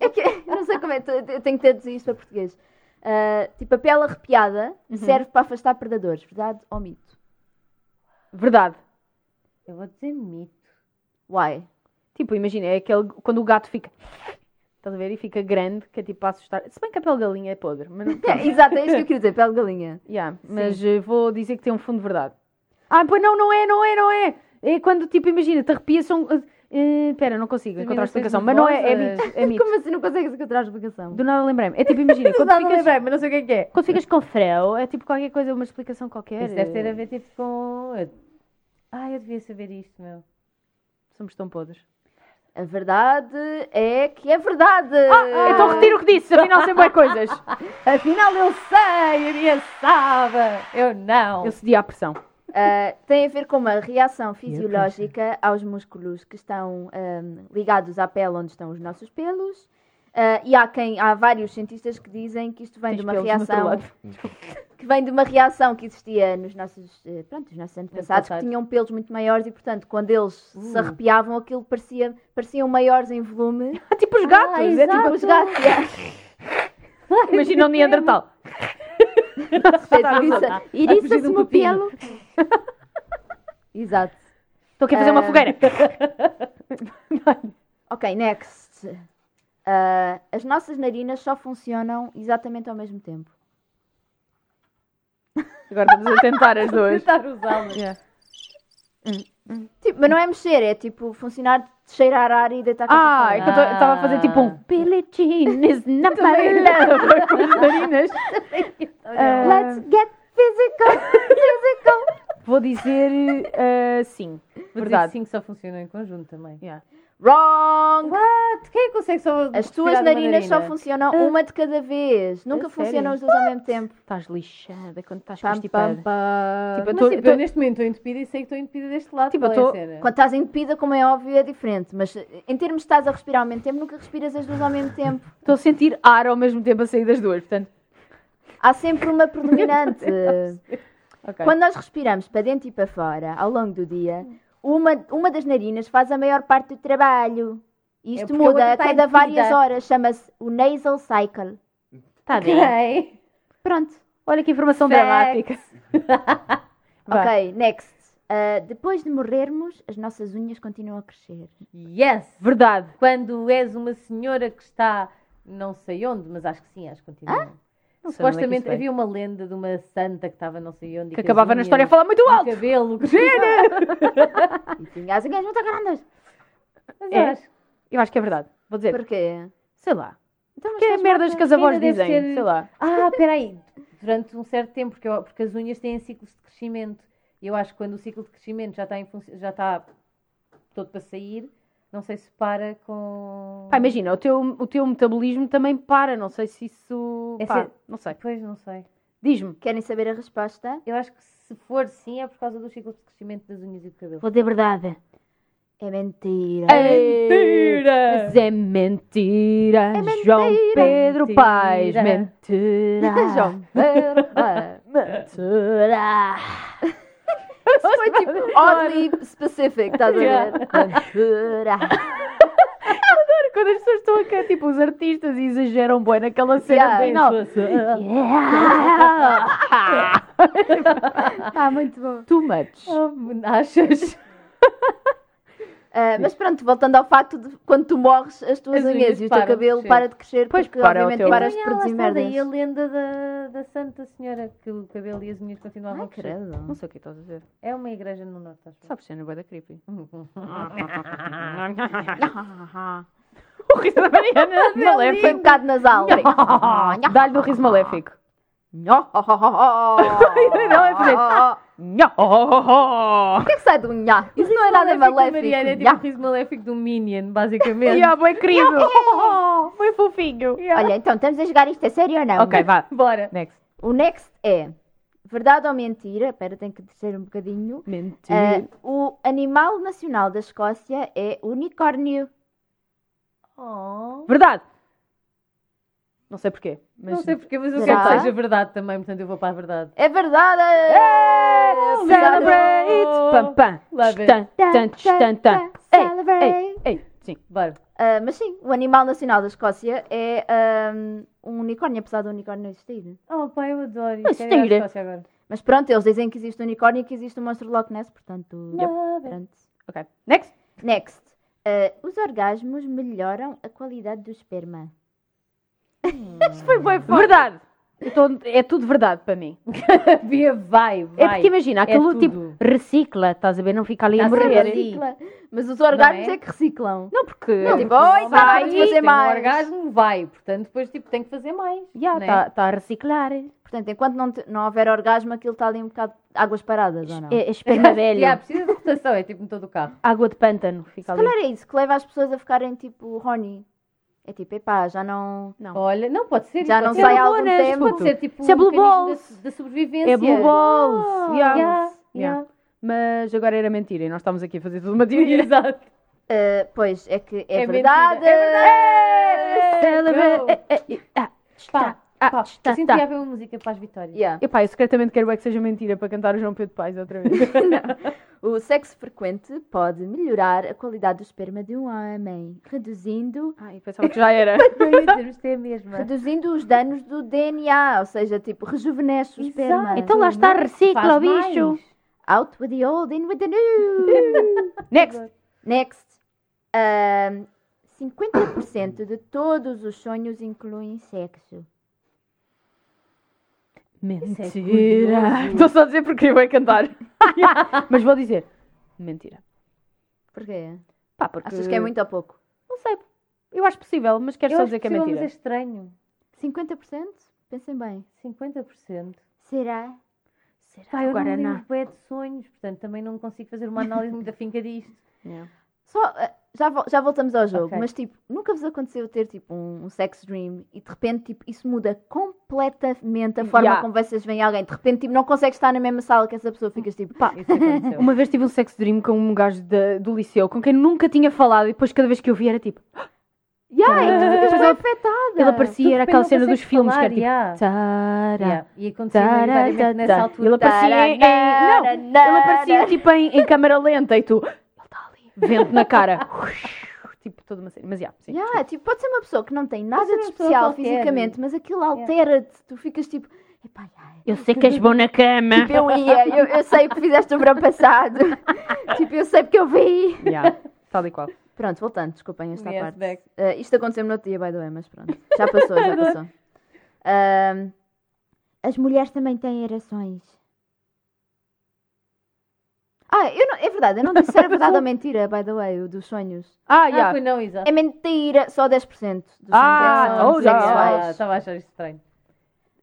Speaker 2: é que, eu não sei como é, eu tenho que traduzir isto para português. Ah, tipo, a pele arrepiada serve para afastar predadores. Verdade ou mito?
Speaker 1: Verdade.
Speaker 3: Eu vou dizer mito.
Speaker 2: Why?
Speaker 1: Tipo, imagina, é aquele quando o gato fica. Estás a ver? E fica grande, que é tipo para assustar. Se bem que a pele de galinha é podre. Mas,
Speaker 2: É, exato, é isto que eu queria dizer, pele de galinha.
Speaker 1: Yeah, mas eh, vou dizer que tem um fundo de verdade. Ah, pois não, não é, não é, não é. É quando, tipo, imagina, te arrepias, são... eh, Espera, não consigo encontrar a explicação. Mas não é, é mito, é mito.
Speaker 2: Como assim não consegues encontrar a explicação?
Speaker 1: Do nada lembrei-me. É tipo, imagina,
Speaker 3: Não, não
Speaker 1: ficas,
Speaker 3: lembrei, mas não sei o que é que é.
Speaker 1: quando ficas com freo, é tipo qualquer coisa, uma explicação qualquer.
Speaker 3: Isso deve ter a
Speaker 1: eh,
Speaker 3: ver tipo com. Ah, eu devia saber isto, meu.
Speaker 1: Somos tão podres.
Speaker 2: A verdade é que é verdade.
Speaker 1: Ah, então retiro o que disse, afinal sempre é coisas.
Speaker 3: Afinal eu sei, a minha sabe. Eu não.
Speaker 1: Eu cedi à pressão.
Speaker 2: Ah, tem a ver com uma reação fisiológica aos músculos que estão ahm, ligados à pele onde estão os nossos pelos. Ah, e há, quem, há vários cientistas que dizem que isto vem
Speaker 1: Tens
Speaker 2: de uma reação que vem de uma reação que existia nos nossos, eh, pronto, os nossos antepassados que tinham pelos muito maiores e portanto quando eles se
Speaker 3: Uh.
Speaker 2: arrepiavam aquilo parecia pareciam maiores em volume.
Speaker 1: tipo os gatos.
Speaker 3: Ah,
Speaker 1: é tipo
Speaker 2: Os gatos.
Speaker 1: Imagina um Neandertal.
Speaker 3: Um
Speaker 2: o
Speaker 3: pepino.
Speaker 2: pelo. Exato.
Speaker 1: Estou aqui a fazer uma
Speaker 2: Ah.
Speaker 1: fogueira.
Speaker 2: Ok, next. Ah, as nossas narinas só funcionam exatamente ao mesmo tempo.
Speaker 1: Agora estamos a tentar as duas.
Speaker 3: tentar usá-lo.
Speaker 1: Yeah.
Speaker 2: Tipo, mas não é mexer, é tipo funcionar cheirar ar e deitar cá
Speaker 1: Ah, é que eu estava a fazer tipo um Billie Jean is not my love com as narinas. Ah,
Speaker 2: Let's get physical, physical.
Speaker 1: Vou dizer ah, sim.
Speaker 3: Vou
Speaker 1: Verdade.
Speaker 3: dizer sim que só funciona em conjunto também.
Speaker 1: Yeah.
Speaker 2: Wrong!
Speaker 3: What? Quem é que consegue só.
Speaker 2: As tuas narinas só funcionam
Speaker 3: Ah.
Speaker 2: uma de cada vez. Nunca funcionam as duas ao mesmo tempo.
Speaker 1: Estás lixada quando estás
Speaker 2: Pam,
Speaker 1: constipada.
Speaker 2: pam, pam.
Speaker 1: Tipo, eu tô- tô-
Speaker 3: eu neste momento estou entupida e sei que estou entupida deste lado.
Speaker 1: Tipo,
Speaker 3: é
Speaker 1: tô-?
Speaker 2: Quando estás entupida, como é óbvio, é diferente. Mas eh, em termos de estás a respirar ao mesmo tempo, nunca respiras as duas ao mesmo tempo.
Speaker 1: Estou a sentir ar ao mesmo tempo a sair das duas, portanto.
Speaker 2: Há sempre uma predominante.
Speaker 1: ok.
Speaker 2: Quando nós respiramos para dentro e para fora, ao longo do dia, uma, uma das narinas faz a maior parte do trabalho. E
Speaker 3: É
Speaker 2: Isto
Speaker 3: outra
Speaker 2: muda a cada várias horas. Chama-se o nasal cycle.
Speaker 1: Está bem.
Speaker 3: Ok.
Speaker 2: Pronto.
Speaker 1: Olha que informação
Speaker 2: Facts.
Speaker 1: dramática.
Speaker 2: Ok, next. Uh, depois de morrermos, as nossas unhas continuam a crescer.
Speaker 3: Yes!
Speaker 1: Verdade.
Speaker 3: Quando és uma senhora que está não sei onde, mas acho que sim, acho que continua.
Speaker 1: Não é que
Speaker 3: Supostamente havia uma lenda de uma santa que estava não sei onde.
Speaker 1: Que acabava na história a falar muito alto.
Speaker 3: cabelo.
Speaker 2: E tinha as unhas muito grandes.
Speaker 3: Mas
Speaker 1: É?
Speaker 3: acho
Speaker 1: Eu acho que é verdade. Vou dizer,
Speaker 2: Porquê?
Speaker 1: sei lá.
Speaker 2: Então, mas
Speaker 1: Que é merdas que as avós dizem,
Speaker 3: ser-
Speaker 1: sei lá.
Speaker 3: Ah, peraí. Durante um certo tempo, porque, eu- porque as unhas têm ciclos de crescimento. E eu acho que quando o ciclo de crescimento já está, em funci- já está todo para sair, não sei se para com.
Speaker 1: Pá, imagina, o teu, o teu metabolismo também para, não sei se isso...
Speaker 3: É
Speaker 1: Pá,
Speaker 3: ser-
Speaker 1: não sei.
Speaker 3: Pois, não sei.
Speaker 1: Diz-me.
Speaker 2: Querem saber a resposta?
Speaker 3: Eu acho que se for sim, é por causa dos ciclos de crescimento das unhas e do cabelo.
Speaker 1: Vou dizer verdade.
Speaker 2: É mentira.
Speaker 3: Mentira!
Speaker 1: Mas é mentira.
Speaker 2: É mentira.
Speaker 1: João Pedro
Speaker 3: Mentira.
Speaker 1: Paes, mentira.
Speaker 2: João Pedro Paes.
Speaker 1: Mentira.
Speaker 2: Isso foi tipo oddly specific, estás a
Speaker 3: Yeah.
Speaker 2: ver? Mentira.
Speaker 1: Quando as pessoas estão a cá, tipo, os artistas exageram bem naquela cena
Speaker 2: Yeah.
Speaker 1: final.
Speaker 2: Ah, muito bom.
Speaker 1: Too much.
Speaker 3: Oh, achas?
Speaker 2: Ah, mas pronto, voltando ao facto de quando tu morres, as tuas
Speaker 3: As
Speaker 2: unhas,
Speaker 3: unhas
Speaker 2: e o teu
Speaker 3: de
Speaker 2: cabelo
Speaker 3: crescer.
Speaker 2: para de crescer,
Speaker 1: Pois,
Speaker 2: porque
Speaker 1: para o
Speaker 2: obviamente paras de produzir merdas.
Speaker 3: daí a lenda da, da Santa Senhora, que o cabelo e as unhas continuavam
Speaker 2: Ai,
Speaker 3: a crescer.
Speaker 2: credo.
Speaker 1: Não sei o que estás a dizer.
Speaker 3: É uma igreja no norte, acho. eu.
Speaker 1: Sabes cena da creepy.
Speaker 2: o
Speaker 1: O riso da Mariana
Speaker 2: Foi um bocado nasal.
Speaker 1: Dá-lhe do riso maléfico.
Speaker 2: Não,
Speaker 1: é perfeito.
Speaker 2: O que é que sai do nha? Isso não é nada
Speaker 3: Maléfico. Mariana, é tipo o riso maléfico do Minion, basicamente.
Speaker 1: Yeah, bem querido. Foi fofinho.
Speaker 2: Olha, então, estamos a jogar isto a sério ou não?
Speaker 1: Ok, vá.
Speaker 3: Bora.
Speaker 1: Next.
Speaker 2: O next é verdade ou mentira? Espera, tenho que descer um bocadinho.
Speaker 1: Mentira.
Speaker 2: Ah, o animal nacional da Escócia é unicórnio.
Speaker 3: Oh.
Speaker 1: Verdade. Não sei porquê. Mas
Speaker 3: Não sei porquê, mas eu quero que seja verdade também, portanto eu vou para a verdade.
Speaker 2: É verdade!
Speaker 1: Celebrate! Pam, pam.
Speaker 3: Love it.
Speaker 1: Ei, ei,
Speaker 2: Celebrate!
Speaker 1: ei. Sim.
Speaker 3: Bora.
Speaker 2: Ah, mas sim, o animal nacional da Escócia é ahm, um unicórnio, apesar do unicórnio não existir.
Speaker 3: Oh, pai, eu adoro.
Speaker 1: Mas
Speaker 3: agora.
Speaker 2: Mas pronto, eles dizem que existe um unicórnio e que existe um monstro Loch Ness, portanto.
Speaker 3: Love.
Speaker 2: Pronto.
Speaker 1: Ok. Next.
Speaker 2: Next. Ah, os orgasmos melhoram a qualidade do esperma.
Speaker 1: Foi bem Verdade. Eu tô- é tudo verdade para mim.
Speaker 3: Bia, vai, vai.
Speaker 1: É porque imagina,
Speaker 3: É
Speaker 1: aquilo
Speaker 3: tudo.
Speaker 1: tipo recicla, estás a ver? Não fica ali a
Speaker 3: Tá
Speaker 1: morrer.
Speaker 2: Recicla. Mas os orgasmos
Speaker 3: Não é?
Speaker 2: é? que reciclam.
Speaker 1: Não, porque.
Speaker 2: Não, tipo,
Speaker 3: Oi,
Speaker 2: oi,
Speaker 3: vai,
Speaker 2: vai, fazer mais.
Speaker 3: Um orgasmo, vai. Portanto, depois tipo, tem que fazer mais.
Speaker 1: Já,
Speaker 3: né?
Speaker 1: está tá a reciclar.
Speaker 2: Portanto, enquanto não, te- não houver orgasmo, aquilo está ali um bocado águas paradas, ou não?
Speaker 1: É, é esperma velho.
Speaker 3: Yeah, precisa de rotação, é tipo no todo o carro.
Speaker 1: Água de pântano. Fica
Speaker 2: Se
Speaker 1: ali.
Speaker 2: calhar é isso que leva as pessoas a ficarem tipo horny. É tipo, epá, já não.
Speaker 1: Não.
Speaker 3: Olha, não pode ser.
Speaker 2: Já
Speaker 3: pode
Speaker 2: não
Speaker 3: ser
Speaker 2: sai há algum tempo.
Speaker 3: Pode ser tipo
Speaker 1: Isso é
Speaker 3: um
Speaker 1: blue balls.
Speaker 3: Da, da sobrevivência.
Speaker 1: É blue balls.
Speaker 3: Oh,
Speaker 1: Yeah.
Speaker 3: yeah,
Speaker 1: Yeah.
Speaker 3: yeah.
Speaker 1: Mas agora era mentira e nós estamos aqui a fazer tudo uma teoria.
Speaker 3: Exato.
Speaker 2: Ah, pois, é que é,
Speaker 3: É
Speaker 2: verdade.
Speaker 3: mentira. É
Speaker 1: Celebrate.
Speaker 3: Go.
Speaker 1: Eh, eh, eh, ah,
Speaker 3: Pá,
Speaker 1: ah,
Speaker 3: pá,
Speaker 1: está,
Speaker 3: eu sinto
Speaker 1: está.
Speaker 3: que ia haver uma música para as vitórias.
Speaker 2: Yeah.
Speaker 1: Epá, eu secretamente quero é que seja mentira para cantar o João Pedro Paes outra vez.
Speaker 2: O sexo frequente pode melhorar a qualidade do esperma de um homem, reduzindo,
Speaker 1: Ai, pensava que já era.
Speaker 3: É
Speaker 2: reduzindo os danos do DNA, ou seja, tipo, rejuvenesce o esperma.
Speaker 3: Exato.
Speaker 1: Então lá está, recicla o bicho.
Speaker 3: mais.
Speaker 2: Out with the old, in with the new.
Speaker 1: Next.
Speaker 2: Next. Ahm, 50% de todos os sonhos incluem sexo.
Speaker 1: Mentira.
Speaker 3: curioso.
Speaker 1: Estou só a dizer porque eu vou cantar. Mas vou dizer. Mentira.
Speaker 2: Porquê?
Speaker 1: Pá, porque...
Speaker 2: Achas que é muito ou pouco?
Speaker 1: Não sei. Eu acho possível, mas quero
Speaker 3: Eu
Speaker 1: só dizer que é mentira.
Speaker 3: Mas é estranho.
Speaker 2: 50%? Pensem bem.
Speaker 3: 50%.
Speaker 2: Será?
Speaker 1: Será
Speaker 3: Pá, eu
Speaker 1: agora
Speaker 3: não
Speaker 1: não?
Speaker 3: lembro bué de sonhos, portanto também não consigo fazer uma análise muito afinca disto.
Speaker 1: Yeah.
Speaker 2: Só, ah, já, vol- já voltamos ao jogo,
Speaker 3: Ok.
Speaker 2: mas tipo, nunca vos aconteceu ter tipo um, um sex dream e de repente tipo, isso muda completamente a forma
Speaker 1: Yeah.
Speaker 2: como vocês veem alguém. De repente tipo, não consegues estar na mesma sala que essa pessoa, ficas tipo, pá,
Speaker 3: Isso aconteceu.
Speaker 1: Uma vez tive um sex dream com um gajo da- do liceu com quem nunca tinha falado e depois cada vez que eu vi era tipo.
Speaker 2: yeah, e tu ficas afetada.
Speaker 1: Ele aparecia, era aquela cena dos filmes que era tipo.
Speaker 3: yeah.
Speaker 1: Tará,
Speaker 3: Yeah. E acontecia
Speaker 1: tará,
Speaker 3: maioritariamente nessa altura.
Speaker 1: Ele aparecia em. em- Não, ele aparecia tipo em, em câmera lenta e tu. Vento na cara. tipo, toda uma cena. Mas já, sim.
Speaker 2: Yeah, tipo, pode ser uma pessoa que não tem nada de especial fisicamente, mas aquilo altera-te. Tu ficas tipo, epá, yeah,
Speaker 1: Eu sei que és bom na cama.
Speaker 2: Tipo, eu ia, eu, eu sei o que fizeste no verão passado. tipo, eu sei porque eu vi.
Speaker 1: Já, tal e qual.
Speaker 2: Pronto, voltando, desculpem esta
Speaker 3: Yes,
Speaker 2: parte. Eh, isto aconteceu-me no outro dia, by the way, mas pronto. Já passou, já passou. Ahm, as mulheres também têm ereções. Ah, eu não, é verdade, eu não disse se era verdade ou mentira, by the way, o dos sonhos.
Speaker 1: Ah,
Speaker 3: Ah,
Speaker 1: já.
Speaker 3: foi não, exato.
Speaker 2: É mentira, só 10% dos sonhos
Speaker 1: Ah,
Speaker 2: são
Speaker 1: oh, já.
Speaker 2: sexuais.
Speaker 3: Ah, Estava a achar isto estranho.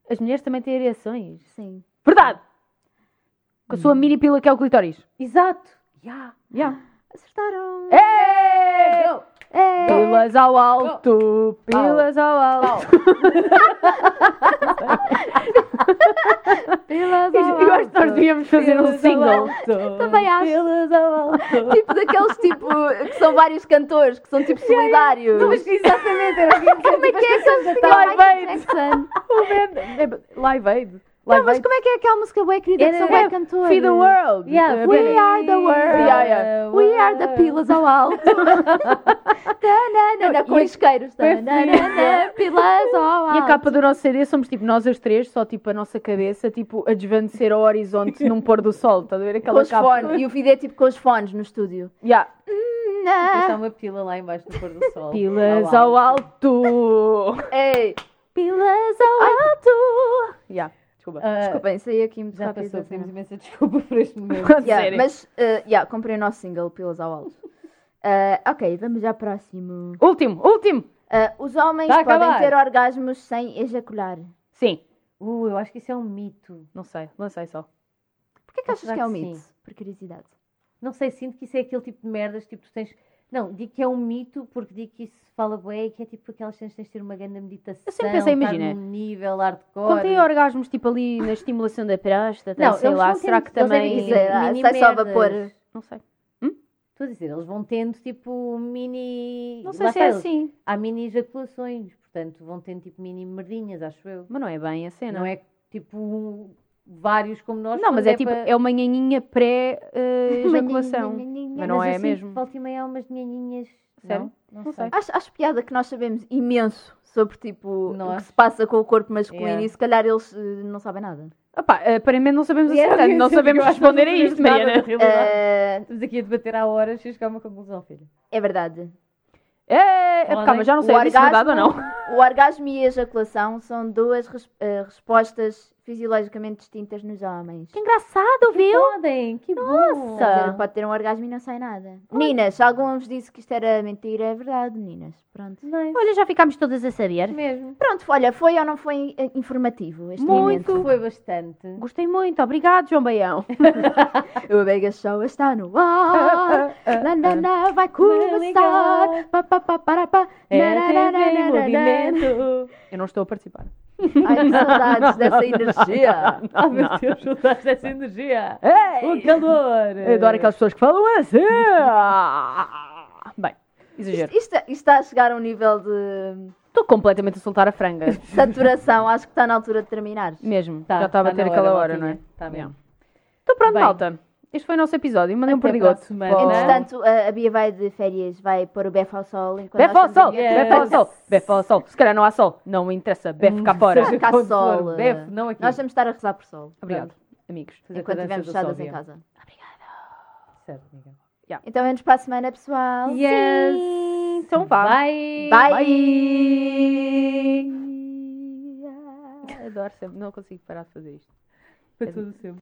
Speaker 1: As mulheres também têm ereções.
Speaker 2: Sim.
Speaker 1: Verdade! Com a sua mini pila que é o clitóris.
Speaker 3: Exato. Yeah.
Speaker 1: Já.
Speaker 2: Acertaram.
Speaker 1: É!
Speaker 3: Go.
Speaker 2: É.
Speaker 1: Pilas ao alto, pilas ao alto.
Speaker 2: Pilas
Speaker 1: Eu
Speaker 2: ao
Speaker 1: acho que nós devíamos fazer um single.
Speaker 2: Também acho.
Speaker 3: Pelas ao alto.
Speaker 2: Tipo daqueles tipo que são vários cantores, que são tipo solidários.
Speaker 3: Não, exatamente, eu.
Speaker 2: Como é que é eles tinham
Speaker 1: Live Aid. Live Aid.
Speaker 2: Não,
Speaker 1: Live
Speaker 2: mas como é que é aquela música bué querida que são bué
Speaker 3: é,
Speaker 2: cantores?
Speaker 1: Feed the world.
Speaker 3: Yeah,
Speaker 1: Uh,
Speaker 2: We are the world.
Speaker 1: Yeah, yeah.
Speaker 2: We are the pilas ao alto. Tananana, com isqueiros. Tananana, Pilas ao alto.
Speaker 1: E a capa do nosso CD somos tipo nós as três, só tipo a nossa cabeça, tipo a desvanecer ao horizonte num pôr do sol. Estás a ver
Speaker 2: Com
Speaker 1: aquela
Speaker 2: os
Speaker 1: capa?
Speaker 2: fones. E o vídeo é tipo com os fones no estúdio.
Speaker 1: Yeah.
Speaker 3: Está uma pila lá embaixo do pôr do sol.
Speaker 1: Pilas ao alto.
Speaker 2: Ei,
Speaker 1: Pilas ao alto. Yeah. Desculpa.
Speaker 3: Ah,
Speaker 2: desculpem, saí aqui muito
Speaker 3: já
Speaker 2: rápido.
Speaker 3: passou, pedimos imensa desculpa por este momento.
Speaker 2: Yeah,
Speaker 1: Sério.
Speaker 2: mas, uh, yeah, comprei o nosso single, Pilas ao Alto. Uh, ok, vamos já próximo.
Speaker 1: Último, último.
Speaker 2: Uh, os homens
Speaker 3: Tá
Speaker 2: podem ter orgasmos sem ejacular.
Speaker 1: Sim.
Speaker 3: Uh, eu acho que isso é um mito.
Speaker 1: Não sei, lancei só.
Speaker 2: Porquê que achas que é um
Speaker 3: que
Speaker 2: mito?
Speaker 3: sim?
Speaker 2: Por curiosidade.
Speaker 3: Não sei, sinto que isso é aquele tipo de merdas, tipo, tu tens... Não, digo que é um mito porque digo que isso se fala bué, que é tipo aquelas cenas tens de ter uma grande meditação.
Speaker 1: Eu sempre pensei, imagina,
Speaker 3: num nível hardcore.
Speaker 1: Quando tem orgasmos tipo ali na estimulação da próstata,
Speaker 3: Não,
Speaker 1: sei lá, será que também.
Speaker 3: dizer,
Speaker 2: sai só vapor.
Speaker 1: Não sei.
Speaker 3: Estou a dizer, eles vão tendo tipo mini.
Speaker 1: Não sei se é assim.
Speaker 3: Há mini ejaculações, portanto vão tendo tipo mini merdinhas, acho eu.
Speaker 1: Mas não é bem a cena.
Speaker 3: Não é tipo vários como nós.
Speaker 1: Não, mas
Speaker 3: quando
Speaker 1: é tipo,
Speaker 3: para-
Speaker 1: é uma nhanhinha pré-ejaculação. mas não
Speaker 3: Mas
Speaker 1: é
Speaker 3: sinto
Speaker 1: mesmo.
Speaker 3: Volta e meia há umas nhanhinhas.
Speaker 1: Sério?
Speaker 3: Não,
Speaker 1: Não
Speaker 3: sei.
Speaker 2: Acho, acho piada que nós sabemos imenso sobre tipo o que se passa com o corpo masculino
Speaker 3: Yeah.
Speaker 2: e se calhar eles eh, não sabem nada.
Speaker 1: Opá, aparentemente não sabemos assim
Speaker 3: Yeah,
Speaker 1: tanto, não
Speaker 3: eu
Speaker 1: sabemos
Speaker 3: acho que nós
Speaker 1: responder a
Speaker 3: não
Speaker 1: isto,
Speaker 3: sabemos
Speaker 1: Mariana.
Speaker 2: Eh,
Speaker 3: Estamos aqui a debater há horas e chegar a uma conclusão, filha.
Speaker 2: é verdade.
Speaker 1: É,
Speaker 3: Podem-
Speaker 1: calma, já não sei
Speaker 2: o
Speaker 1: se é verdade ou não.
Speaker 2: O orgasmo e a ejaculação são duas res- eh, respostas fisiologicamente distintas nos homens.
Speaker 1: Que engraçado, viu?
Speaker 3: Podem, que bom.
Speaker 1: Nossa.
Speaker 2: Dizer, Pode ter um orgasmo e não sai nada. Se algum vos disse que isto era mentira, é verdade, meninas. Pronto.
Speaker 3: Nice.
Speaker 1: Olha, já ficámos todas a saber.
Speaker 3: Mesmo.
Speaker 2: Pronto, olha, foi ou não foi eh, informativo este
Speaker 1: Muito.
Speaker 2: momento?
Speaker 3: Foi bastante.
Speaker 1: Gostei muito, obrigado, João Baião.
Speaker 2: O Mega Show está no ar. Na, na, na, vai começar. Pa, pa, pa, para, pa.
Speaker 3: É
Speaker 2: Na, na, na, na, na.
Speaker 1: Eu não estou a participar.
Speaker 2: Ai, que saudades dessa energia.
Speaker 3: Oh meu Deus, soltaste essa energia.
Speaker 1: Ei!
Speaker 3: O calor.
Speaker 1: Eu adoro aquelas pessoas que falam assim. Bem, exagero.
Speaker 2: Isto, isto está a chegar a um nível de
Speaker 1: Estou completamente a soltar a franga.
Speaker 2: saturação. Acho que está na altura de terminar.
Speaker 1: Mesmo.
Speaker 3: Tá,
Speaker 1: já estava
Speaker 3: tá
Speaker 1: a ter aquela
Speaker 3: hora,
Speaker 1: hora, não é?
Speaker 3: Maltinha. Tá mesmo.
Speaker 1: Então pronto,
Speaker 3: Bem.
Speaker 1: malta. Este foi o nosso episódio. Mandei um. Bom.
Speaker 2: Entretanto, a, Bia vai de férias, vai pôr o Bef ao sol.
Speaker 1: Befa ao sol, befa ao sol, befa ao sol. Se calhar não há sol, não me interessa, befa cá fora.
Speaker 3: Seja
Speaker 2: Cá sol.
Speaker 3: Bef, não aqui.
Speaker 2: Nós vamos estar a rezar por sol.
Speaker 1: Obrigado, amigos.
Speaker 2: Enquanto estivermos fechadas em casa.
Speaker 3: Certo, amiga.
Speaker 2: Então vemos para a semana, pessoal.
Speaker 3: Yes.
Speaker 1: Então vá.
Speaker 3: Bye.
Speaker 2: Bye.
Speaker 1: Adoro sempre, não consigo parar de fazer isto.
Speaker 3: Para tudo sempre.